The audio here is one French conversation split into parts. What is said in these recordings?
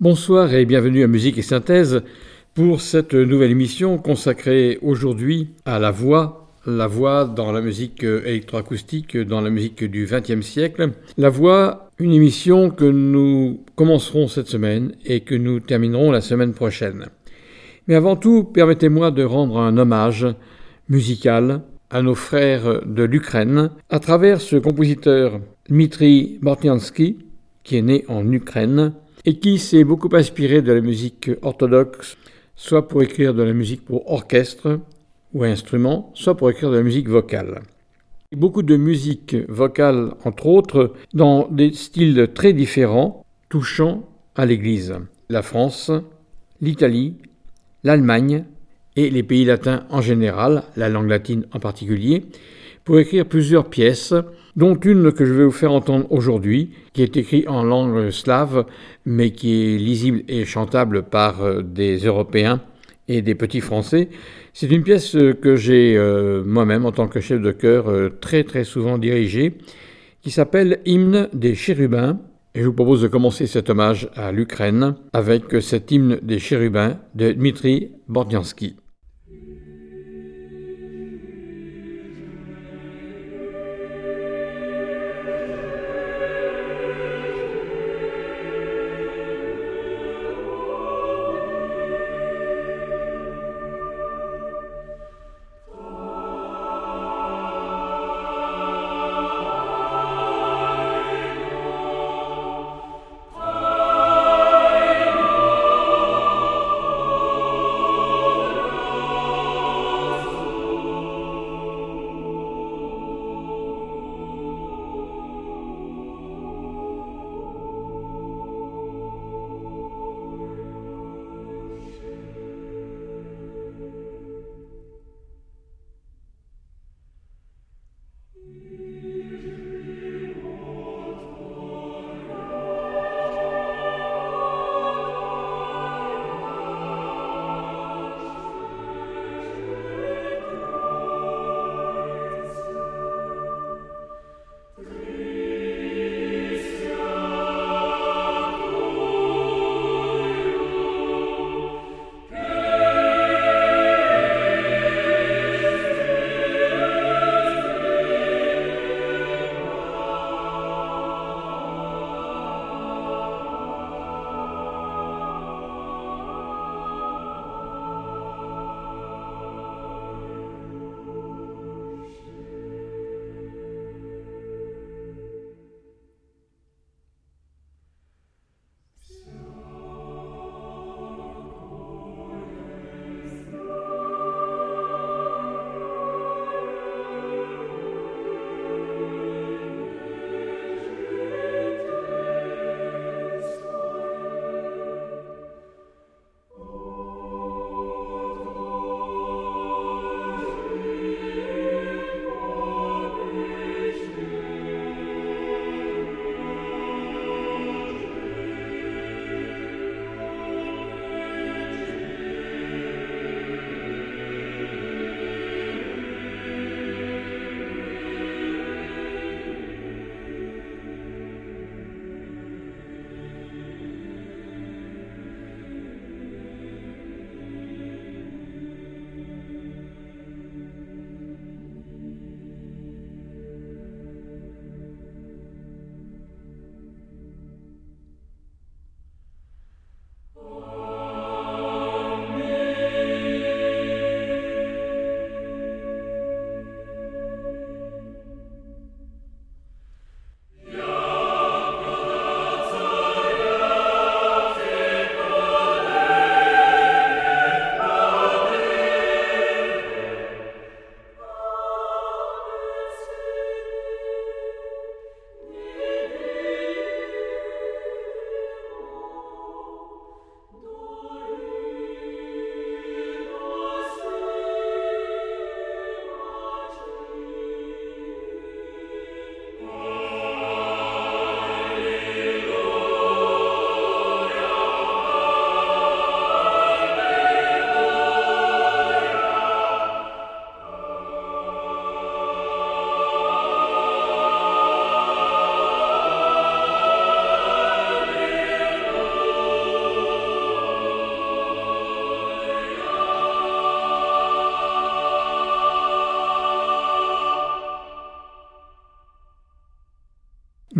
Bonsoir et bienvenue à Musique et Synthèse pour cette nouvelle émission consacrée aujourd'hui à la voix, la voix dans la musique électroacoustique, dans la musique du XXe siècle. La voix, une émission que nous commencerons cette semaine et que nous terminerons la semaine prochaine. Mais avant tout, permettez-moi de rendre un hommage musical à nos frères de l'Ukraine à travers ce compositeur Dmitri Bortyansky, qui est né en Ukraine et qui s'est beaucoup inspiré de la musique orthodoxe, soit pour écrire de la musique pour orchestre ou instrument, soit pour écrire de la musique vocale. Beaucoup de musique vocale, entre autres, dans des styles très différents, touchant à l'Église. La France, l'Italie, l'Allemagne et les pays latins en général, la langue latine en particulier, pour écrire plusieurs pièces, dont une que je vais vous faire entendre aujourd'hui, qui est écrite en langue slave, mais qui est lisible et chantable par des Européens et des petits Français. C'est une pièce que j'ai euh, moi-même, en tant que chef de chœur, euh, très très souvent dirigée, qui s'appelle Hymne des chérubins. Et je vous propose de commencer cet hommage à l'Ukraine avec cet hymne des chérubins de Dmitri Bordiansky.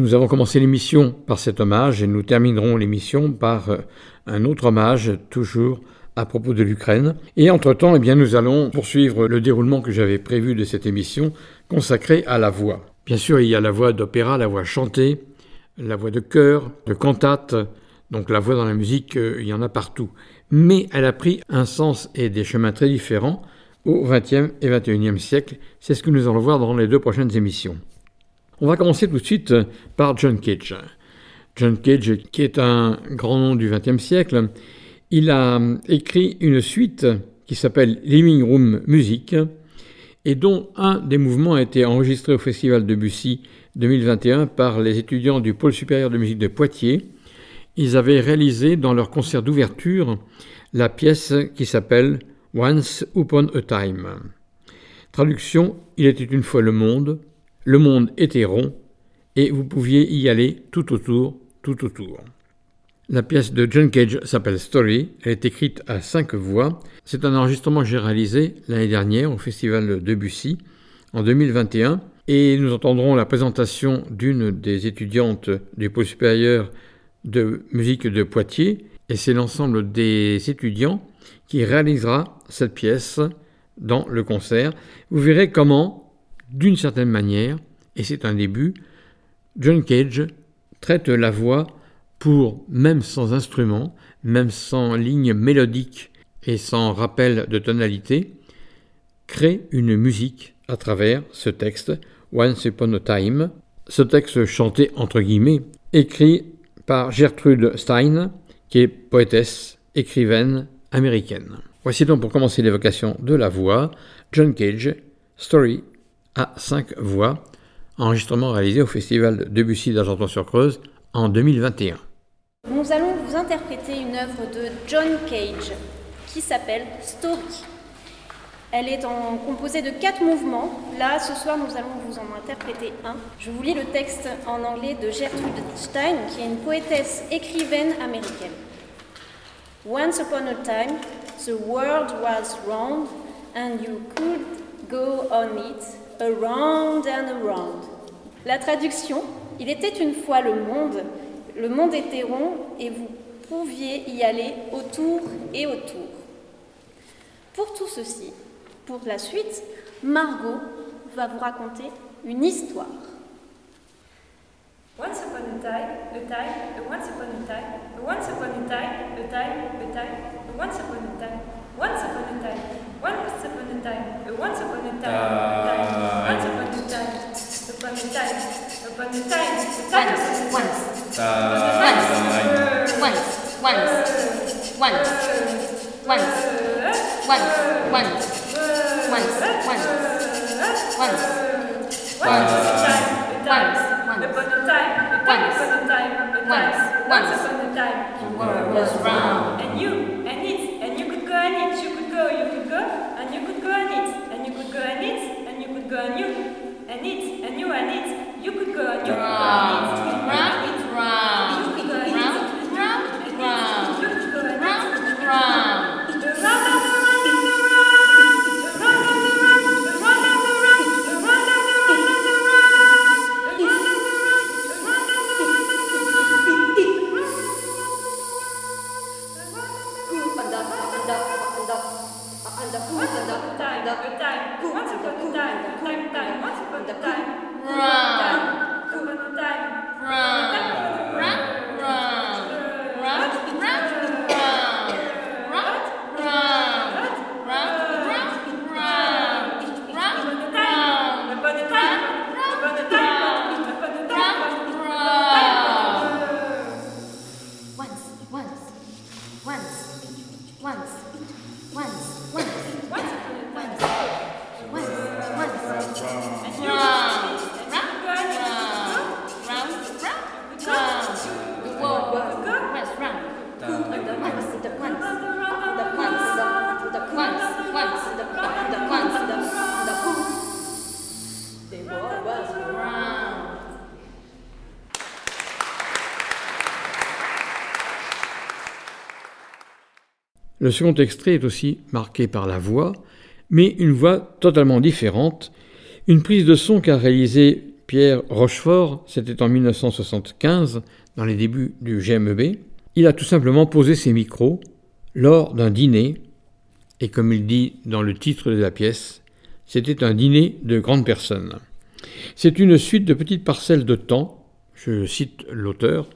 Nous avons commencé l'émission par cet hommage et nous terminerons l'émission par euh, un autre hommage, toujours à propos de l'Ukraine. Et entre-temps, eh nous allons poursuivre le déroulement que j'avais prévu de cette émission consacrée à la voix. Bien sûr, il y a la voix d'opéra, la voix chantée, la voix de chœur, de cantate, donc la voix dans la musique, euh, il y en a partout. Mais elle a pris un sens et des chemins très différents au XXe et XXIe siècle. C'est ce que nous allons voir dans les deux prochaines émissions. On va commencer tout de suite par John Cage. John Cage, qui est un grand nom du XXe siècle, il a écrit une suite qui s'appelle Living Room Music et dont un des mouvements a été enregistré au Festival de Bussy 2021 par les étudiants du Pôle supérieur de musique de Poitiers. Ils avaient réalisé dans leur concert d'ouverture la pièce qui s'appelle Once Upon a Time. Traduction Il était une fois le monde, le monde était rond et vous pouviez y aller tout autour, tout autour. La pièce de John Cage s'appelle Story. Elle est écrite à cinq voix. C'est un enregistrement que j'ai réalisé l'année dernière au Festival de Bussy en 2021. Et nous entendrons la présentation d'une des étudiantes du pôle supérieur de musique de Poitiers. Et c'est l'ensemble des étudiants qui réalisera cette pièce dans le concert. Vous verrez comment d'une certaine manière, et c'est un début, John Cage traite la voix pour, même sans instrument, même sans ligne mélodique et sans rappel de tonalité, crée une musique à travers ce texte, Once Upon a Time, ce texte chanté entre guillemets, écrit par Gertrude Stein, qui est poétesse, écrivaine américaine. Voici donc pour commencer l'évocation de la voix, John Cage, Story à cinq voix, enregistrement réalisé au Festival de Debussy d'Argenton-sur-Creuse en 2021. Nous allons vous interpréter une œuvre de John Cage qui s'appelle Story. Elle est composée de quatre mouvements. Là, ce soir, nous allons vous en interpréter un. Je vous lis le texte en anglais de Gertrude Stein, qui est une poétesse écrivaine américaine. Once upon a time, the world was round, and you could go on it Around and around. La traduction Il était une fois le monde, le monde était rond et vous pouviez y aller autour et autour. Pour tout ceci, pour la suite, Margot va vous raconter une histoire. Once upon a time, a time, once upon a time, once upon a time, a time, a time, once upon a time, once upon a time, once upon a time, once upon a time, once upon a time, upon a time, upon a time, once, once, once, once, once, once, once, once, once, once, once, once, once, once, upon a time, upon a time, a time, once upon a time, the world was round, and you, and it, and you could go and it, you could go, you could go, and you could go and it, and you could go and it, and you could go and you, and it, and you and it, you could go and you, round, and it, round, round, time. What's the time? Run. Run. Run. Le second extrait est aussi marqué par la voix, mais une voix totalement différente, une prise de son qu'a réalisée Pierre Rochefort, c'était en 1975, dans les débuts du GMEB, il a tout simplement posé ses micros lors d'un dîner, et comme il dit dans le titre de la pièce, c'était un dîner de grandes personnes. C'est une suite de petites parcelles de temps, je cite l'auteur,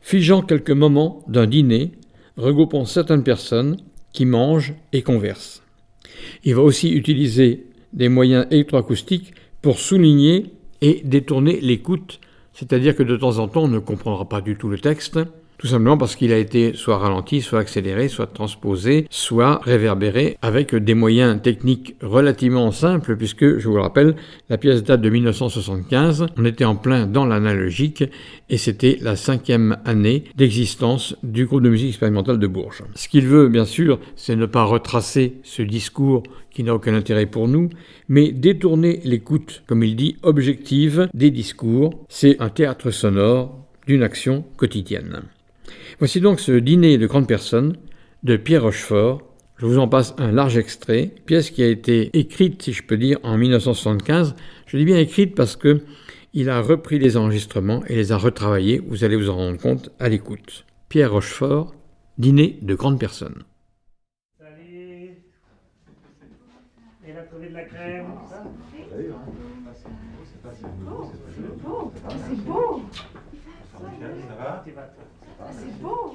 figeant quelques moments d'un dîner, regroupant certaines personnes qui mangent et conversent. Il va aussi utiliser des moyens électroacoustiques pour souligner et détourner l'écoute, c'est-à-dire que de temps en temps on ne comprendra pas du tout le texte, tout simplement parce qu'il a été soit ralenti, soit accéléré, soit transposé, soit réverbéré avec des moyens techniques relativement simples puisque, je vous le rappelle, la pièce date de 1975, on était en plein dans l'analogique et c'était la cinquième année d'existence du groupe de musique expérimentale de Bourges. Ce qu'il veut, bien sûr, c'est ne pas retracer ce discours qui n'a aucun intérêt pour nous, mais détourner l'écoute, comme il dit, objective des discours. C'est un théâtre sonore d'une action quotidienne. Voici donc ce dîner de grandes personnes de Pierre Rochefort. Je vous en passe un large extrait, pièce qui a été écrite, si je peux dire, en 1975. Je dis bien écrite parce que il a repris les enregistrements et les a retravaillés. Vous allez vous en rendre compte à l'écoute. Pierre Rochefort, dîner de grandes personnes. Salut. Et la trouvé de la crème, ça C'est beau Tu vas- C'est beau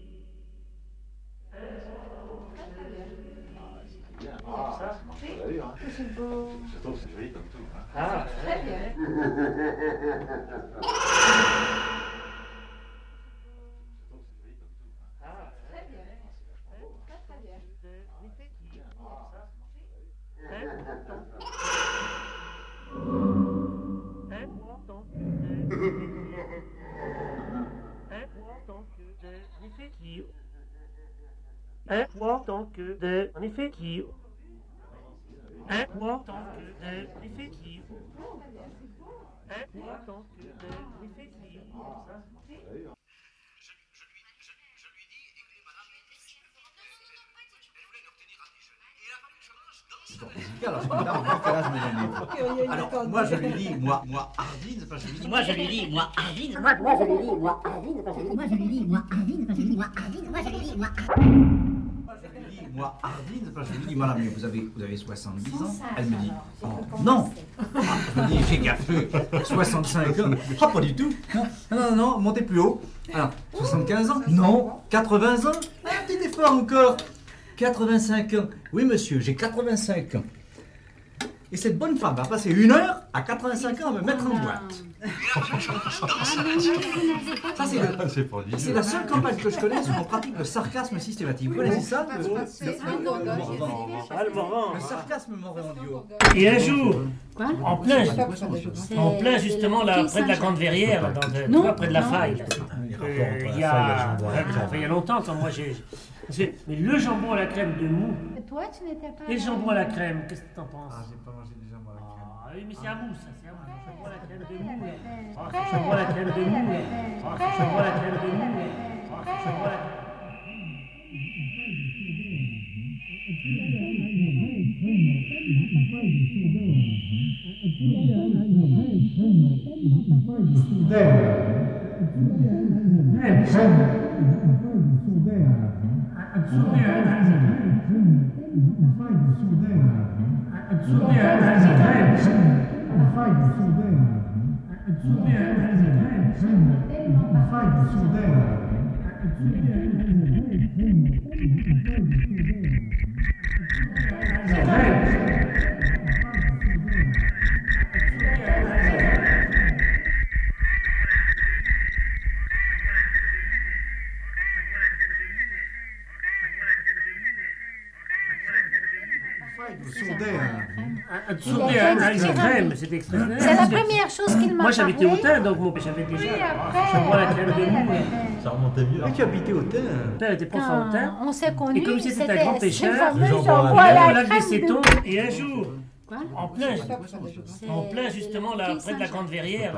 qui ça C'est beau ah bien. Ah Très bien. Très très un poids donc de en effet qui un poids donc de en effet qui un poids donc de en effet qui Alors, moi je lui dis, moi, moi, Hardin, enfin, je lui dis, Moi je lui dis, moi Arvin, Moi, moi, je lui dis, moi, Arvin. Moi, je lui dis, moi, Arvin, pas je lui dis. Moi, Arvin, moi, je lui dis, moi, moi, je lui dis, moi, Hardin, enfin, je lui dis, madame, mais vous avez, vous avez 70 ans. Elle me dit, oh, non. Ah, Je me dis, j'ai gaffé, 65 ans. Ah, pas du tout. Non, non, non, non, montez plus haut. Alors, 75 ans. Non 80 ans. Un petit effort encore. 85 ans. Oui, monsieur, j'ai 85 ans. Et cette bonne femme va passer une heure à 85 ans à me mettre en boîte. Ça, c'est le- c'est la seule campagne que je connaisse où on pratique le sarcasme systématique. Vous connaissez ça le- C'est un Morvan. Ah, le sarcasme moréandio. Et un jour, Quoi en plein, en plein justement là, près de la. Grande Verrière, dans près de la faille. Euh, Il y a, a longtemps quand moi j'ai. Mais le jambon à la crème de mou Toi, tu n'étais pas. et le jambon à la crème, qu'est-ce que t'en penses j'ai pas mangé du jambon à la Ah oui, mais c'est à mousse, ça, c'est à mousse. Le jambon à la crème de mou. là. Ah, c'est le jambon à la crème de mou. là. Ah, c'est le jambon à la crème de mou. là. Ah, c'est le jambon à la Un sauté Il à, était à une extraordinaire. crème, C'est la première chose qu'il m'a Moi été parlé. hautain, donc mon j'avais déjà. Bois la crème de Ça remontait mieux. Mais tu habitais au. Mon père était prof quand hautain. on s'est connus, Et comme c'était un grand pêcheur, Il la au des Sétons, et un jour, en plein, C'est- en plein justement là, près de la Grande Verrière,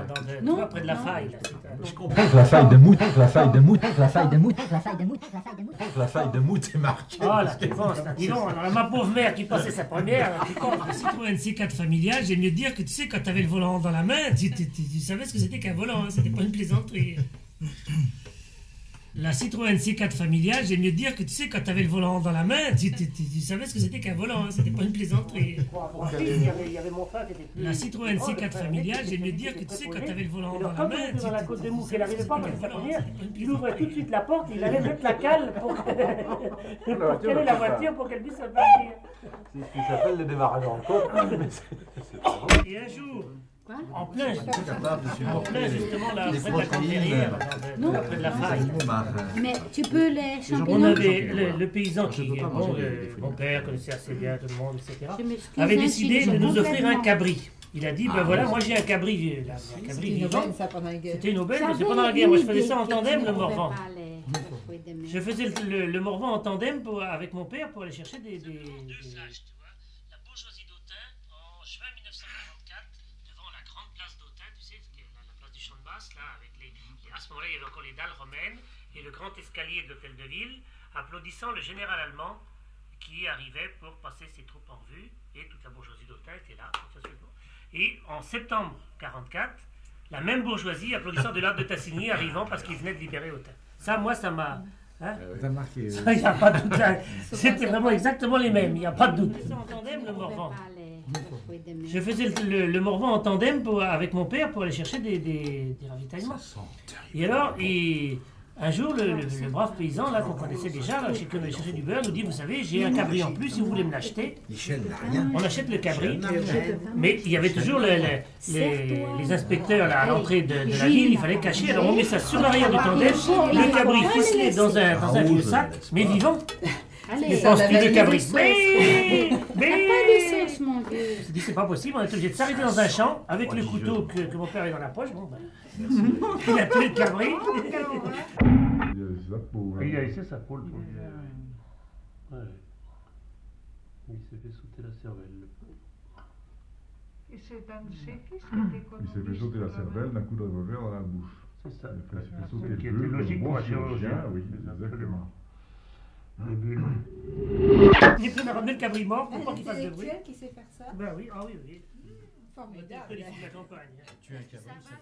près de la faille. Un- Je comprends que la faille de mout, la faille de mout, la faille de mout, la faille de mout, la faille de mout, la faille de mout est marquée. Oh dis donc, alors ma pauvre mère qui passait sa première, là, tu la Citroën C4 familiale, j'aime mieux dire que tu sais, quand t'avais le volant dans la main, tu savais ce que c'était qu'un volant, hein, c'était pas une plaisanterie. La Citroën C4 familiale, j'aime mieux dire que tu sais, quand t'avais le volant dans la main, tu, tu- tu- tu savais ce que c'était qu'un volant, hein, c'était pas une plaisanterie. Il y avait, mon frère qui était plus. La Citroën C4 familiale, j'aime mieux dire que tu sais, quand t'avais le volant dans la main, tu, dans la tu- côte tu- de mou, tu qu'elle n'arrivait pas que première, volant, il ouvrait tout de suite la porte, il allait mettre la cale pour, pour caler la voiture pour qu'elle puisse partir. C'est ce qui s'appelle le démarrage en côte. Et un jour, Quoi en plein, en plein justement là, près de la protéines, Verrière, Non. dans- près de la faille. Mais tu peux les On champignons. avait le, le paysan qui, bon, le- fruits. mon père connaissait assez bien tout le monde, etc. Avait hein, décidé de nous offrir un cabri. Il a dit, ben Ah, voilà, moi j'ai un cabri, euh, là, un cabri vivant. aubaine, ça, pendant la guerre. C'était une aubaine, mais c'est pendant la guerre. Moi je faisais ça en tandem, le Morvan. Je faisais le, le- le Morvan en tandem pour- avec mon père pour aller chercher des. des, des- La bourgeoisie d'Autun en juin 1944, devant la grande place d'Autun, tu sais, qui est la, la place du Champ de Basse, là, avec les, les- dalles romaines et le grand escalier de l'hôtel de ville, applaudissant le général allemand qui arrivait pour passer ses troupes en revue, et toute la bourgeoisie d'Autun était là. ça. Et en septembre 44, la même bourgeoisie applaudissant de l'ordre de Tassigny arrivant parce qu'il venait de libérer Autun. Ça, moi, ça m'a. hein, marqué. ça, il n'y a pas de doute. là. C'était vraiment exactement les mêmes, il n'y a pas de doute. en tandem, le Morvan. Je faisais le, le- le Morvan en tandem pour- avec mon père pour aller chercher des, des- des ravitaillements. Et alors, et un jour, le, le- le brave paysan, là, qu'on connaissait déjà, là, chez qui on chercher du beurre, nous dit, vous savez, j'ai un cabri en plus, si vous voulez me l'acheter, on achète le cabri. Mais il y avait toujours le- le- les, les inspecteurs là, à l'entrée de, de la ville, il fallait cacher. Alors on met ça sur l'arrière du tandem, le cabri ficelé dans un, dans un vieux sac, mais vivant. Allez, avait de cabri. Mais, pas mais, de sauce, mon vieux. je dis, c'est pas possible, on est obligé de s'arrêter dans un champ avec le couteau que, que mon père avait dans la poche. Bon, ben, il a pris le cabri. Il a laissé sa poule. Ouais. Il s'est fait sauter la cervelle. Et c'est un de ses fils qui était Il s'est fait sauter la cervelle d'un coup de revolver dans la bouche. C'est ça. Il s'est fait sauter le logique pour un chirurgien. chirurgien, oui, exactement. Les bulles. Il peut me ramener le cabri mort pour pas qu'il fasse de bruit. Intellectuel qui sait faire ça. Ben oui, ah oui, oui. Formidable. La campagne. Tu as un cabri, ça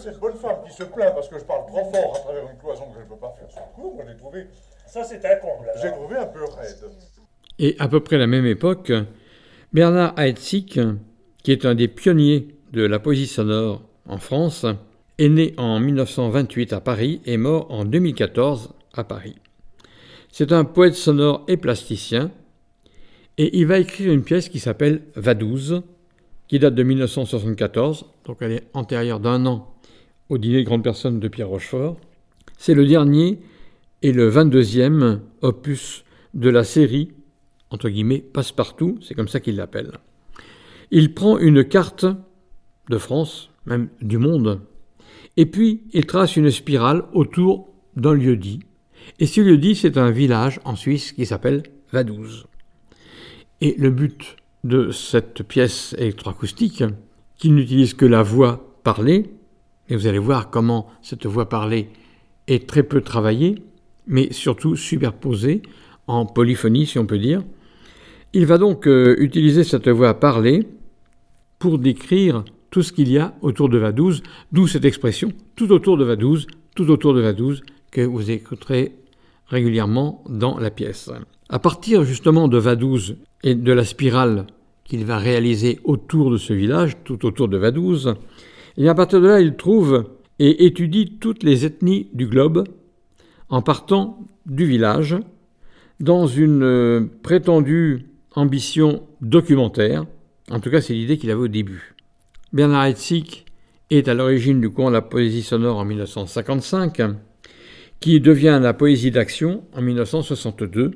cette bonne femme qui se plaint parce que je parle trop fort à travers une cloison que je ne peux pas faire sur le coup, moi j'ai trouvé, Ça, c'est un comble. j'ai trouvé un peu raide. Et à peu près à la même époque, Bernard Heidsieck, qui est un des pionniers de la poésie sonore en France, est né en 1928 à Paris et mort en 2014 à Paris. C'est un poète sonore et plasticien, et il va écrire une pièce qui s'appelle Vadouze, qui date de 1974, donc elle est antérieure d'un an au dîner de grandes personnes de Pierre Rochefort. C'est le dernier et le 22e opus de la série, entre guillemets, Passepartout, c'est comme ça qu'il l'appelle. il prend une carte de France, même du monde, et puis il trace une spirale autour d'un lieu dit. Et ce lieu dit, c'est un village en Suisse qui s'appelle Vadouze. Et le but de cette pièce électroacoustique, qui n'utilise que la voix parlée, et vous allez voir comment cette voix parlée est très peu travaillée, mais surtout superposée en polyphonie, si on peut dire. Il va donc euh, utiliser cette voix parlée pour décrire tout ce qu'il y a autour de Vadouze, d'où cette expression tout autour de Vadouze, tout autour de Vadouze, que vous écouterez régulièrement dans la pièce. À partir justement de Vadouze et de la spirale qu'il va réaliser autour de ce village, tout autour de Vadouze, et à partir de là, il trouve et étudie toutes les ethnies du globe en partant du village dans une euh, prétendue ambition documentaire. En tout cas, c'est l'idée qu'il avait au début. Bernard Hetzig est à l'origine du courant de la poésie sonore en 1955, qui devient la poésie d'action en 1962,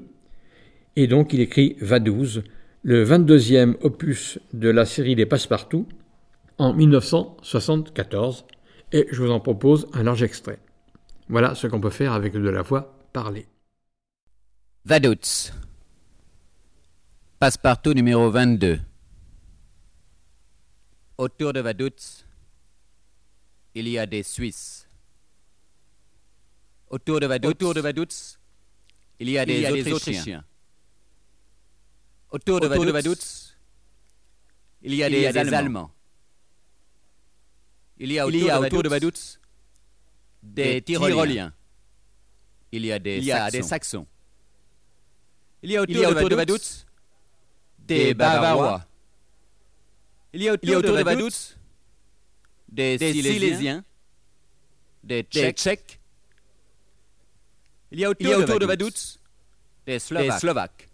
et donc il écrit Vadouze, le 22e opus de la série des Passepartout, en 1974, et je vous en propose un large extrait. Voilà ce qu'on peut faire avec de la voix parlée. Vaduz. Passepartout numéro 22. Autour de Vaduz, il y a des Suisses. Autour de Vaduz, Autour de Vaduz il y a des, Autrichiens. Autour de Vaduz, il y a des, Allemands. Il y a autour, de, Vaduz des, Tyroliens. Il y a des, Saxons. Il y a autour, de, Vaduz des Bavarois. Il y a autour, de, Vaduz des, Silésiens, des Tchèques. Il y a autour, de Vaduz des Slovaques.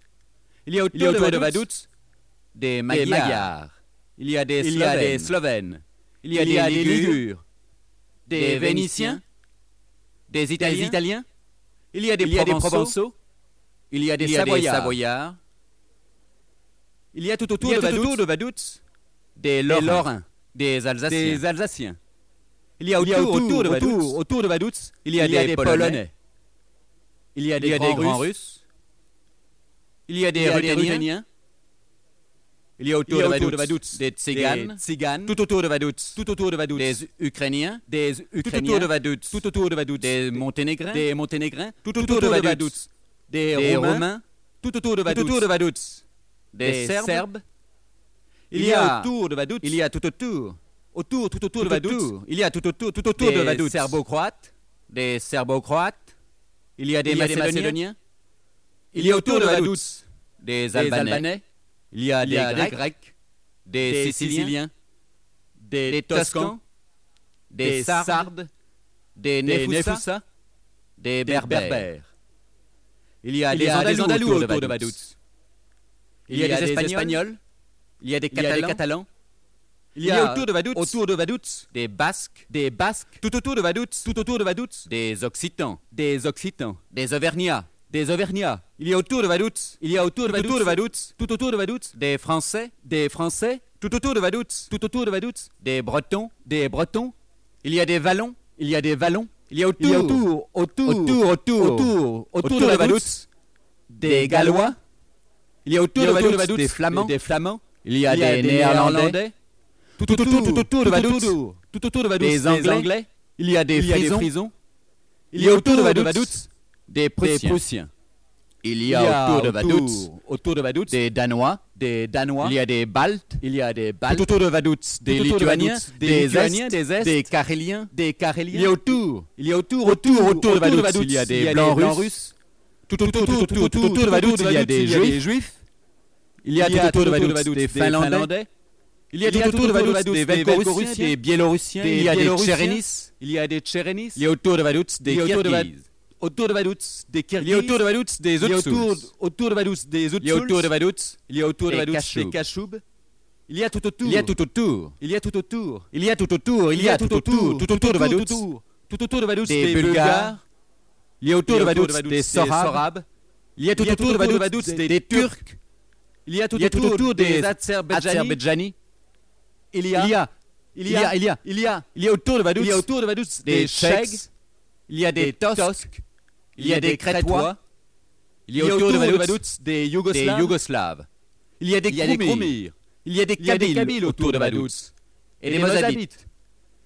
Il y a autour, de Vaduz des Magyars. Il y a des Slovènes. Il y a, des, Ligures, des, Vénitiens, des Italiens, il y a des, Provençaux, il y a des, Savoyards, il y a tout autour, de, Vaduz, des Lorrains, des, Alsaciens. Il y a autour, de, Vaduz, autour, de Vaduz, il y a, des, Polonais, il y a des, grands, Russes, il y a des, Ruténiens, il y a autour, de, Vaduz, des Tziganes, tout autour de Vaduz, tout autour de Vaduz, des Ukrainiens, des Ukrainiens, tout autour de Vaduz, tout autour de Vaduz, des Monténégrins, des Monténégrins, tout autour de Vaduz, des Romains, tout autour de Vaduz, tout autour de Vaduz, des Serbes. Il y a autour de Vaduz, il y a tout autour, autour, tout autour de Vaduz, il y a tout autour, tout autour de Vaduz, des Serbo-croates, des Serbo-croates. Il y a des Macédoniens. Il y a autour de Vaduz des Albanais. Il y a, des, Grecs, des, Siciliens, des, Toscans, des Sardes, des Nefusa, des Berbères. Il y a, des Andalous autour de Vaduz. Il y a des Espagnols, il y a des Catalans. Il y a autour de Vaduz, autour de Vaduz, des Basques, des Basques, tout autour de Vaduz, tout autour de Vaduz, des Occitans, des Occitans, des Auvergnats, des Auvergnats. Il y a autour de Vaduz, il y a autour de Vaduz, de Vaduz, tout autour de Vaduz, des Français, des Français, tout autour de Vaduz, tout autour de Vaduz, des Bretons, des Bretons. Il y a des Vallons, il y a des Vallons. Il y a autour, autour, autour, autour, autour, autour, de Vaduz, des Gallois. Il y a autour, de Vaduz, des Flamands, des Flamands. Il y a, des, Néerlandais. Tout autour, tout autour de Vaduz, tout autour de Vaduz, des Anglais. Il y a des prisons. Il y a autour de Vaduz des Prussiens. Il y a, autour, de Vaduz, autour de Vaduz des Danois, des Danois. Il y a des Baltes, il y a des Baltes. Tout autour de Vaduz, des Lituaniens, des Lituaniens, des Est, des Caréliens, des Caréliens. Il y a autour, il y a autour, autour, autour de Vaduz, il y a des Blancs Russes. Tout autour, de Vaduz, il y a des Juifs. Il y a tout autour de Vaduz des Finlandais. Il y a tout autour de Vaduz des Belgorussiens, des Biélorussiens. Il y a des Tchérénis. Il y a des Tchérénis. Il y a autour de Vaduz des Kirghizes autour de Vaduz des Kirghizes. Il y a autour de Vaduz des Otsus. Il y a autour, autour de Vaduz des Otsus. Il y a autour de Vaduz. Il y a autour de Vaduz des Kashoub. Il y a tout autour. Il y a tout autour. Il y a tout autour. Il y a tout autour. Il y a tout autour. Tout autour de Vaduz. Tout autour de Vaduz des Bulgares. Il y a autour de Vaduz des Sorabes. Il y a tout autour de Vaduz des Turcs. Il y a tout autour des Azerbaïdjani. il y a, il y a, il y a, il y a, il y a, autour de Vaduz, il y a autour de Vaduz des Tchèques, il y a des Tosques, il y a des Crétois, il y a autour de Vaduz des Yougoslaves, il y a des Kroumir, il y a des Kabyles autour de Vaduz, et des Mozabites.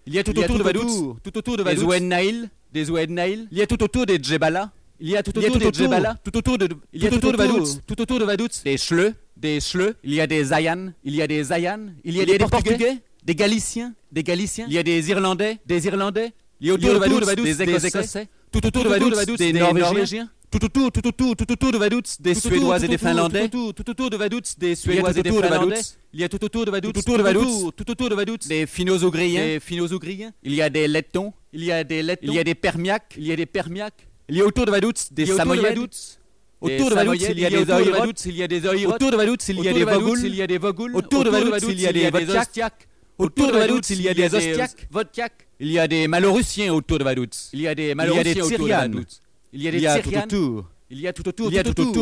Il y a tout autour de Vaduz, tout autour de Vaduz, des Oued Nail, des il y a tout autour des Djebala, il y a tout autour des Djebala, tout autour de, il y a tout autour de Vaduz, tout autour de Vaduz, des Schleux, des Schleux, il y a des Zayan, il y a des Zayan, il y a des Portugais, des Galiciens, des Galiciens, il y a des Irlandais, des Irlandais, il y a autour de Vaduz des Écossais, tout autour de Vaduz des Norvégiens, tout autour, tout autour, tout autour de des Suédois et des Finlandais, tout autour de des Suédois et des Finlandais, il y a tout autour de Vaduz, tout autour de Vaduz, tout autour de Vaduz des Finno-Ougriens, des il y a des Lettons, il y a des Lettons, il y a des Permiacs, il y a des Permiacs, il y a autour de Vaduz des Samoyèdes, Autour de Vaduz, il y a des Oirots, il y a des. Autour de Vaduz, il y a des Vogouls, il y a des Vogouls. Autour de Vaduz, il y a des Vostiacs. Autour de Vaduz, il y a des Ostiacs, Vodkiacs. Il y a des Malorussiens autour de Vaduz. Il y a des Malorussiens autour de Vaduz. Il y a des Syrianes. Il y a tout autour, il y a tout autour,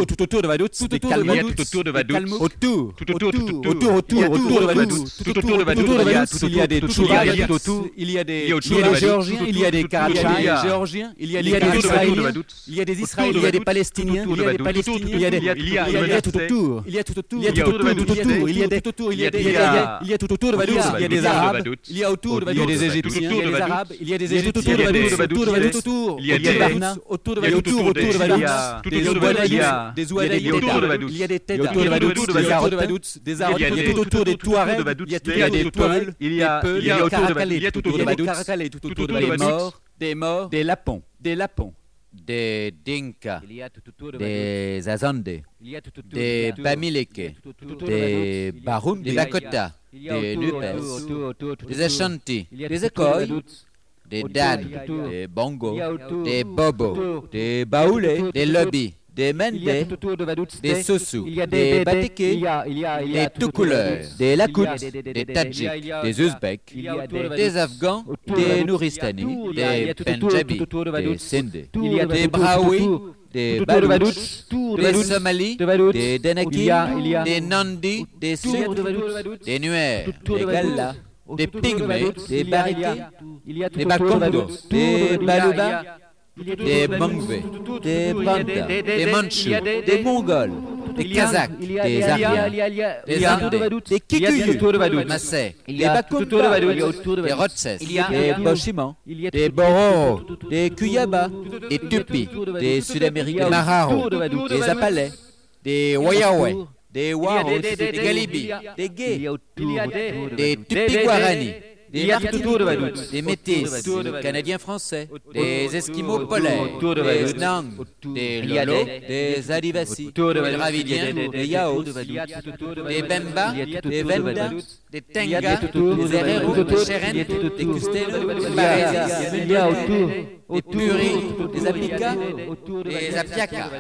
tout autour de Vaduz, des Kalmouks, tout autour de Vaduz, autour, tout autour, tout autour, autour, autour de Vaduz, tout autour de Vaduz, il y a des Tchouraïs, il y a des Géorgiens, il y a des Karachay, Géorgiens, il y a des Israéliens, il y a des Israéliens, il y a des Palestiniens, il y a des Palestiniens, il y a des, il y a tout autour, il y a tout autour, il y a tout autour, tout autour, il y a des tout autour, il y a des, il y a tout autour de Vaduz, il y a des Arabes, il y a autour de Vaduz des Égyptiens, il y a des Arabes, il y a des Égyptiens, il y a des autour de Vaduz, autour, il y a des autour de Vaduz, autour, autour de Vaduz, des Ouadanaïs, des il y a des têtes autour de Vaduz, des Arots de Vaduz, des Arots tout autour des Touaregs, il y a des Peuls, il y a il y a autour de Vaduz, il y a tout autour de Vaduz, tout autour de Vaduz, des morts, des morts, des Lapons, des Lapons, des Dinka, des Azande, des Bamileke, des Baroum, des Lakota, des Nupes, des Ashanti, des Ekoy, des Dan, des Bongo, des Bobo, des Baoulé, des Lobby, des Mende, des Sossou, des Bateke, des Toucouleurs, des Lakoutes, des Tadjiks, des Uzbeks, des Afghans, des Nouristani, des Pendjabis, des Sindhi, des Braoui, des Badouches, des Somalis, des Denaki, des Nandi, des Souds, des Nuers, des Gallas, des Pygmées, des Bariqués, des Bakongo, des Baluba, des Mongvé, des Banda, des Manchus, des Mongols, des Kazakhs, des Aryens, des Andés, des Kikuyus, des Massais, des Bakonga, des Rotses, des Boshimans, des Bororo, des Kuyaba, des Tupis, des Sud-Américains, des Mararo, des Apalais, des Wayawe, des Waros, des Galibis, des Gays, des Tupi-Guarani, des Martiniquais, des Métis, des Canadiens français, des Esquimaux polaires, des Nang, des Lolo, des Adivasi, des Dravidiens, des Yaos, des Bemba, des Venda, des Tenga, des Herero, des Cheren, des Custelo, des Barésias, des Puri, des Apika, des Apiaka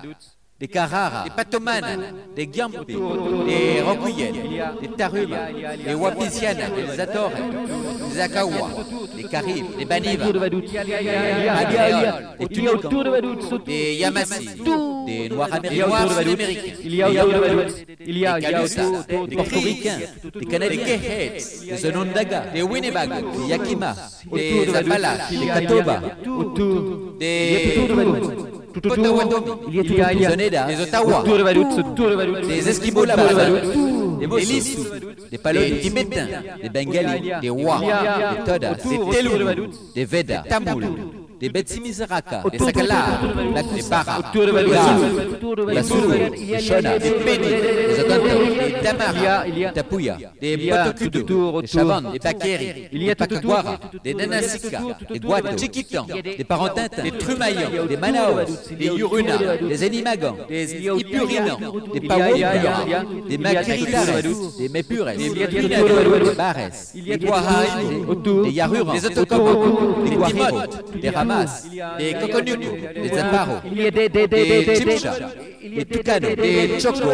des Carrara, des Patomanes, des Gyampi, des Rokuyen, des Taruma, des Wapisiana, des Zatore, des Akawa, des Caribes, des Baniva, des Tunikans, des Yamassi, des Noirs américains, il y a des Calusa, des Portoricains, des Canadiens, des Onondaga, des Winnebago, des Yakima, des Appalaches, des Katoba, des Potawatomi, des Oneida, des Ottawa, des Esquimaux là des Lissous, des Palais, des Tibétains, des Bengalis, des Wa, des Todas, des Telou, des Vedas, des Tamouls, Betsimisaraka, des Sakala, des Bara, des Asuru, des Shona, des Peni, des Otonto, des Damara, des Tapuya, des Botokudu, des Chavan, des Bakeri, des Pakaguara, des Nanasika, des Douato, Chiquitan, des Parentintins, des Trumaillans, des Manaos, des Yuruna, des Enimagans, des Ipurinans, des Pawomia, des Makiritares, des Mepures, des Bares, des Guahari, des Yarurans, des Otokomo, des Guarimotes, des Ramas, Kokonuku, des Zaparo, des Chipcha, des des Choco,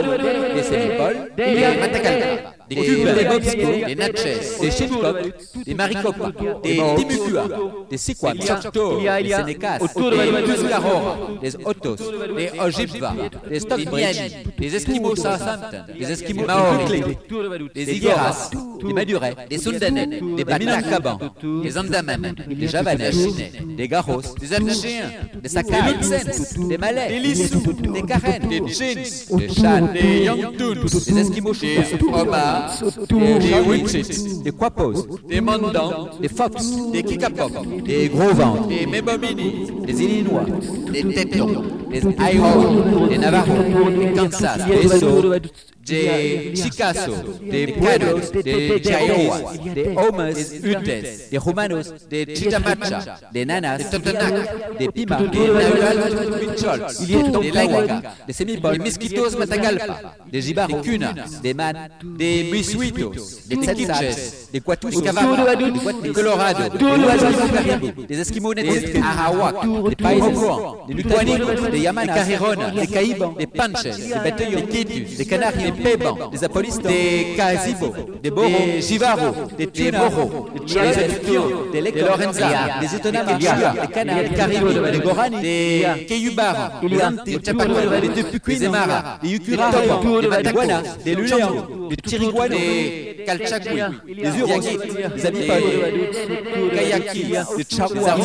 des Sénépoles, des Matakalpa. des Cubains, des Bobsco, des Natchez, des Shinkop, des Maricopa, des Timucua, des Siquam, des Senecas, des Tuscarora, des Otos, des Ojibwa, des Stockbridge, des Esquimaux Southampton, des Esquimaux Maori, des Igueras, des Madurais, des Sundanais, des Minangkabans, des Andaman, des Javanais, des Garos, des Apachiens, des Sakai, des Malais, des Lissous, des Karen, des Chins, des Chan, des Yangtuns, des Esquimaux des des Witches, des Quapos, des Mandans, des Fox, des Kikapop, des Gros Vents, des Mebomini, des Illinois, des Tetons, des Iowa, des Navajos, des Kansas, des Sioux, de Chicasso, de Pueblos, de Chayoas, de Omas, Utes, de Romanos, de Chichamacha, de Nanas, de Pima, de Nahual, Pichols, de Laigaga, de Semipol, de Misquitos, Matagalpa, de Gibaro, de Cunas, de Man, de Misuitos, de Tequiches, de Cuatus, de Colorado, de des Esquimaux des Arawak, des Paisos, des Lituanicos, des Yamanas, des des Caïbans, des Panches, des Bataillons, des Quitus, des Canaries, des Pébans, des Apolistes, des Boros, des des Tunaro, des Adukios, des Lorenza, des Itonama, des Canards, des des Gorani, des Keyubara, des Chapacola, des des Emara, des Yukura, des Mataguana, des des Tiriguanos, des Calchakui, les Uruguayens, les Amipados, les Chaguas,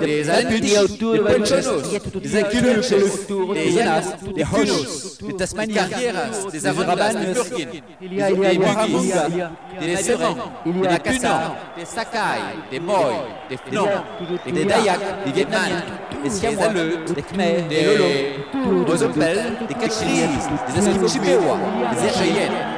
les Alpindiautos, les Panchanos, les Aquiluchos, les Yanas, les Honos, les Tasmaniens, les Avrabanes, les Burkin, les Bugis, les Sevran, les les Sakai, les Moy, les Phnom, les Dayak, les Vietnam, les les Khmer, les Lolo, les les les les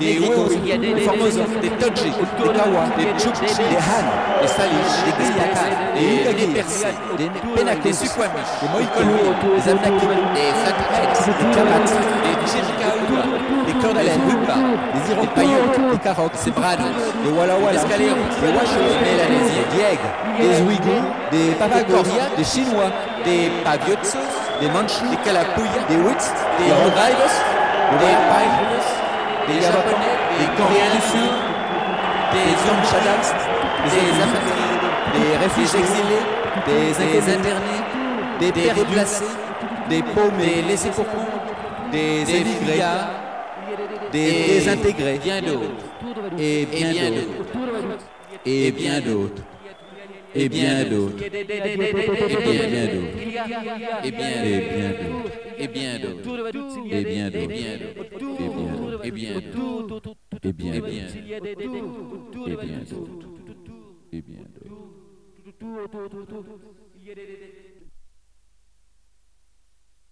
des Négros, des Formosans, des Todji, des Kawa, des Tchouktchi, des Han, des Salish, des Gayaka, des Persi, des Penak, des Sukwamish, des Moïkolou, des Amnaki, des Satakets, des Kamat, des Chirikaoua, des Cordalen, des Iroquois, des Karok, des Brano, des Walawa, des Scaléons, des Wachos, des Mélanésiens, des Diègres, des Ouïghours, des Papagoriens, des Chinois, des Paviotsos, des Manchus, des Kalapouya, des Wits, des Rogaivos, des Païros, des Japonais, des Coréens du Sud, des Yamchadas, des apatrides, des réfugiés exilés, des internés, des déplacés, des paumés, des laissés pour compte, des émigrés, des désintégrés, bien d'autres, et bien d'autres, et bien d'autres. Et bien d'autres, et bien d'autres, et bien d'autres, et bien d'autres, et bien d'autres, et bien d'autres, et bien et bien et bien d'autres, et bien d'autres, et bien d'autres.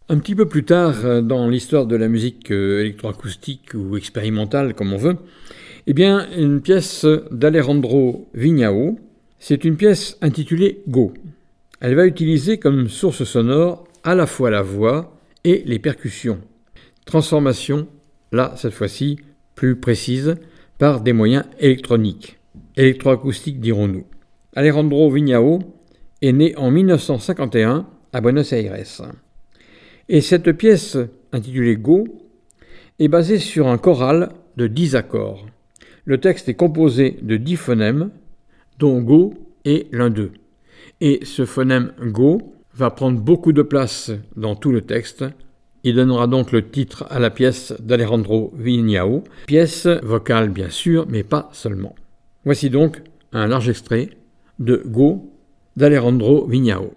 Un petit peu plus tard, dans l'histoire de la musique électroacoustique ou expérimentale, comme on veut, eh bien, une pièce d'Alejandro Vignao, c'est une pièce intitulée Go. Elle va utiliser comme source sonore à la fois la voix et les percussions. Transformation, là, cette fois-ci, plus précise, par des moyens électroniques. Électroacoustiques, dirons-nous. Alejandro Vignao est né en 1951 à Buenos Aires. Et cette pièce, intitulée Go, est basée sur un choral de 10 accords. Le texte est composé de 10 phonèmes, dont Go est l'un d'eux. Et ce phonème Go va prendre beaucoup de place dans tout le texte. Il donnera donc le titre à la pièce d'Alejandro Vignao, pièce vocale bien sûr, mais pas seulement. Voici donc un large extrait de Go d'Alejandro Vignao.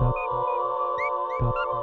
Go!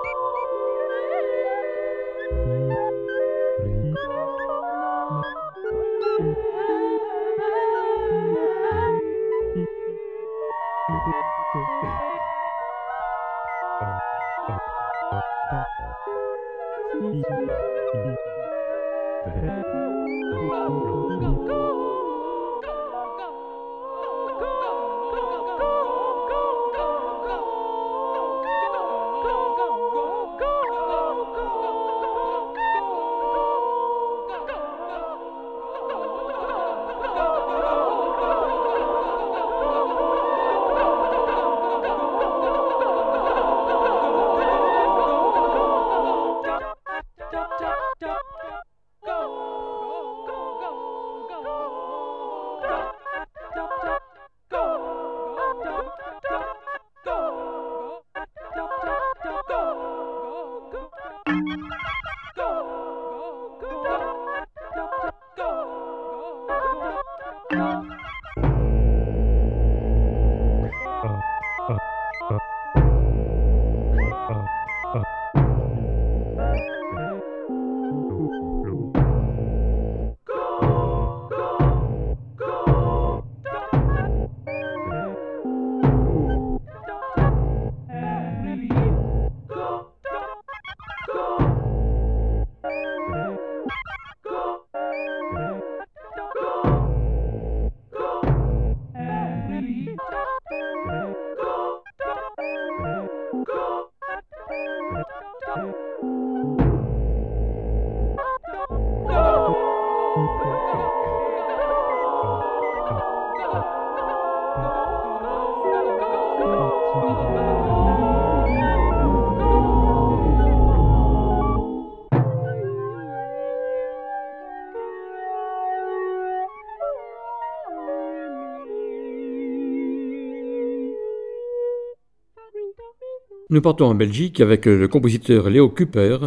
Nous partons en Belgique avec le compositeur Leo Kuper,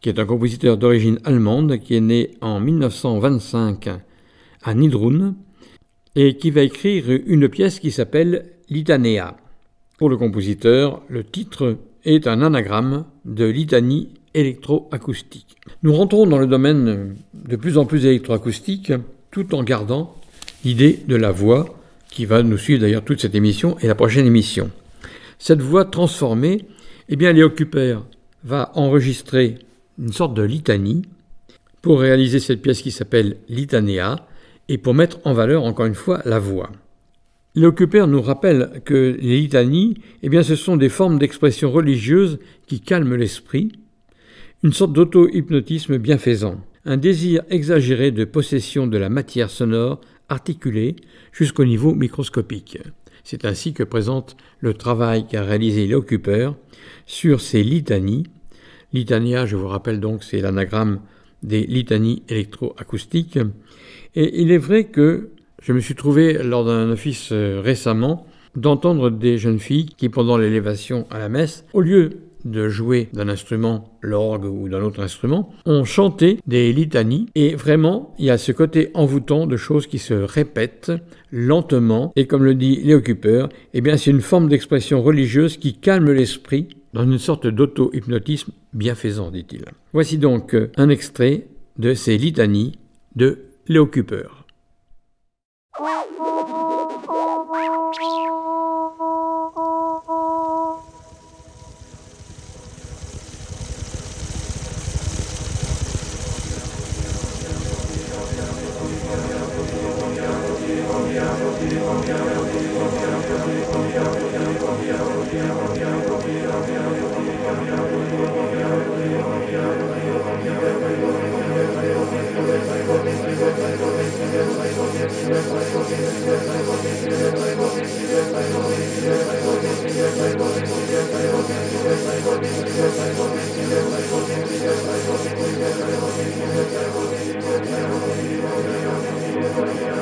qui est un compositeur d'origine allemande qui est né en 1925 à Nidrun et qui va écrire une pièce qui s'appelle Litanea. Pour le compositeur, le titre est un anagramme de litanie électroacoustique. Nous rentrons dans le domaine de plus en plus électroacoustique tout en gardant l'idée de la voix qui va nous suivre d'ailleurs toute cette émission et la prochaine émission. Cette voix transformée, eh bien Léo Kuper va enregistrer une sorte de litanie pour réaliser cette pièce qui s'appelle Litanea et pour mettre en valeur encore une fois la voix. Léo Kuper nous rappelle que les litanies, eh bien, ce sont des formes d'expression religieuse qui calment l'esprit, une sorte d'auto-hypnotisme bienfaisant, un désir exagéré de possession de la matière sonore articulée jusqu'au niveau microscopique. C'est ainsi que présente le travail qu'a réalisé Léo Kuper sur ces litanies. Litania, je vous rappelle donc, c'est l'anagramme des litanies électroacoustiques. Et il est vrai que je me suis trouvé lors d'un office euh, récemment d'entendre des jeunes filles qui, pendant l'élévation à la messe, au lieu de jouer d'un instrument, l'orgue ou d'un autre instrument, ont chanté des litanies. Et vraiment il y a ce côté envoûtant de choses qui se répètent lentement. Et comme le dit Léo Cooper, eh bien c'est une forme d'expression religieuse qui calme l'esprit dans une sorte d'auto-hypnotisme bienfaisant, dit-il. Voici donc un extrait de ces litanies de Léo Cooper.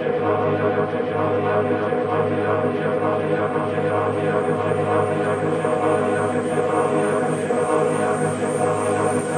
Thank you.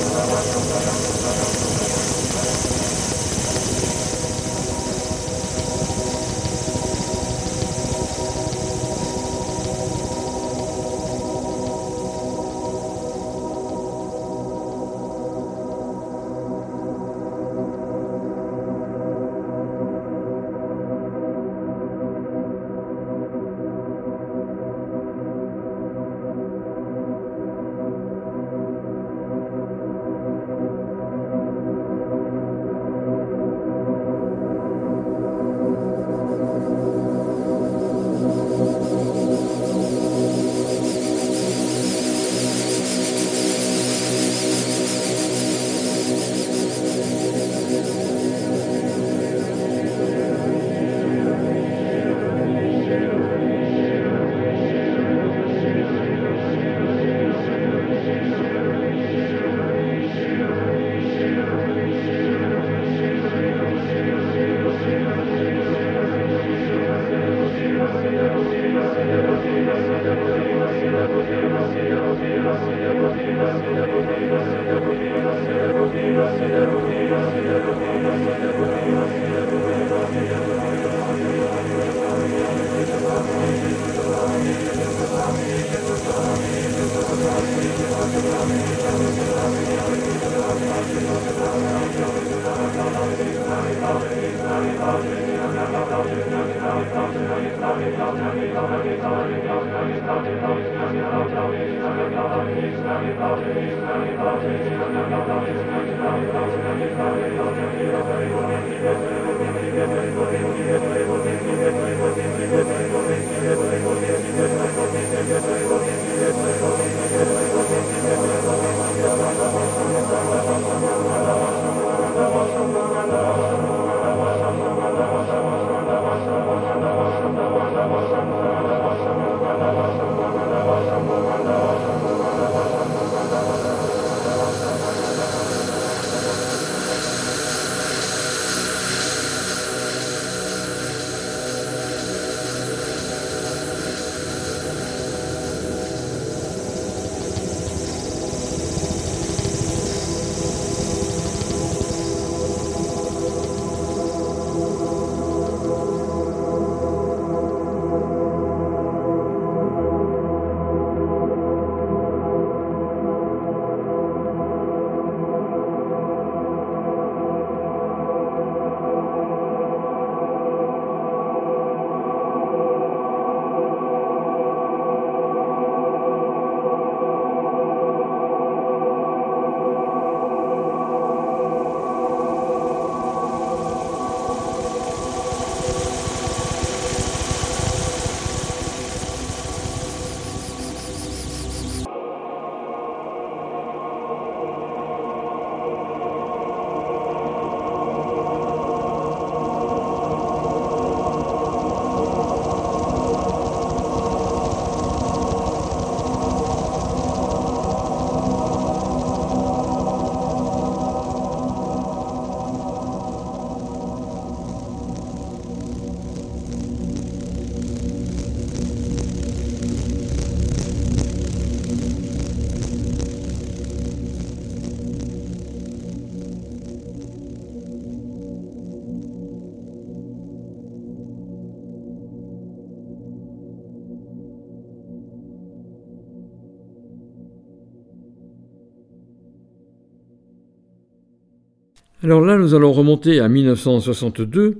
Alors là, nous allons remonter à 1962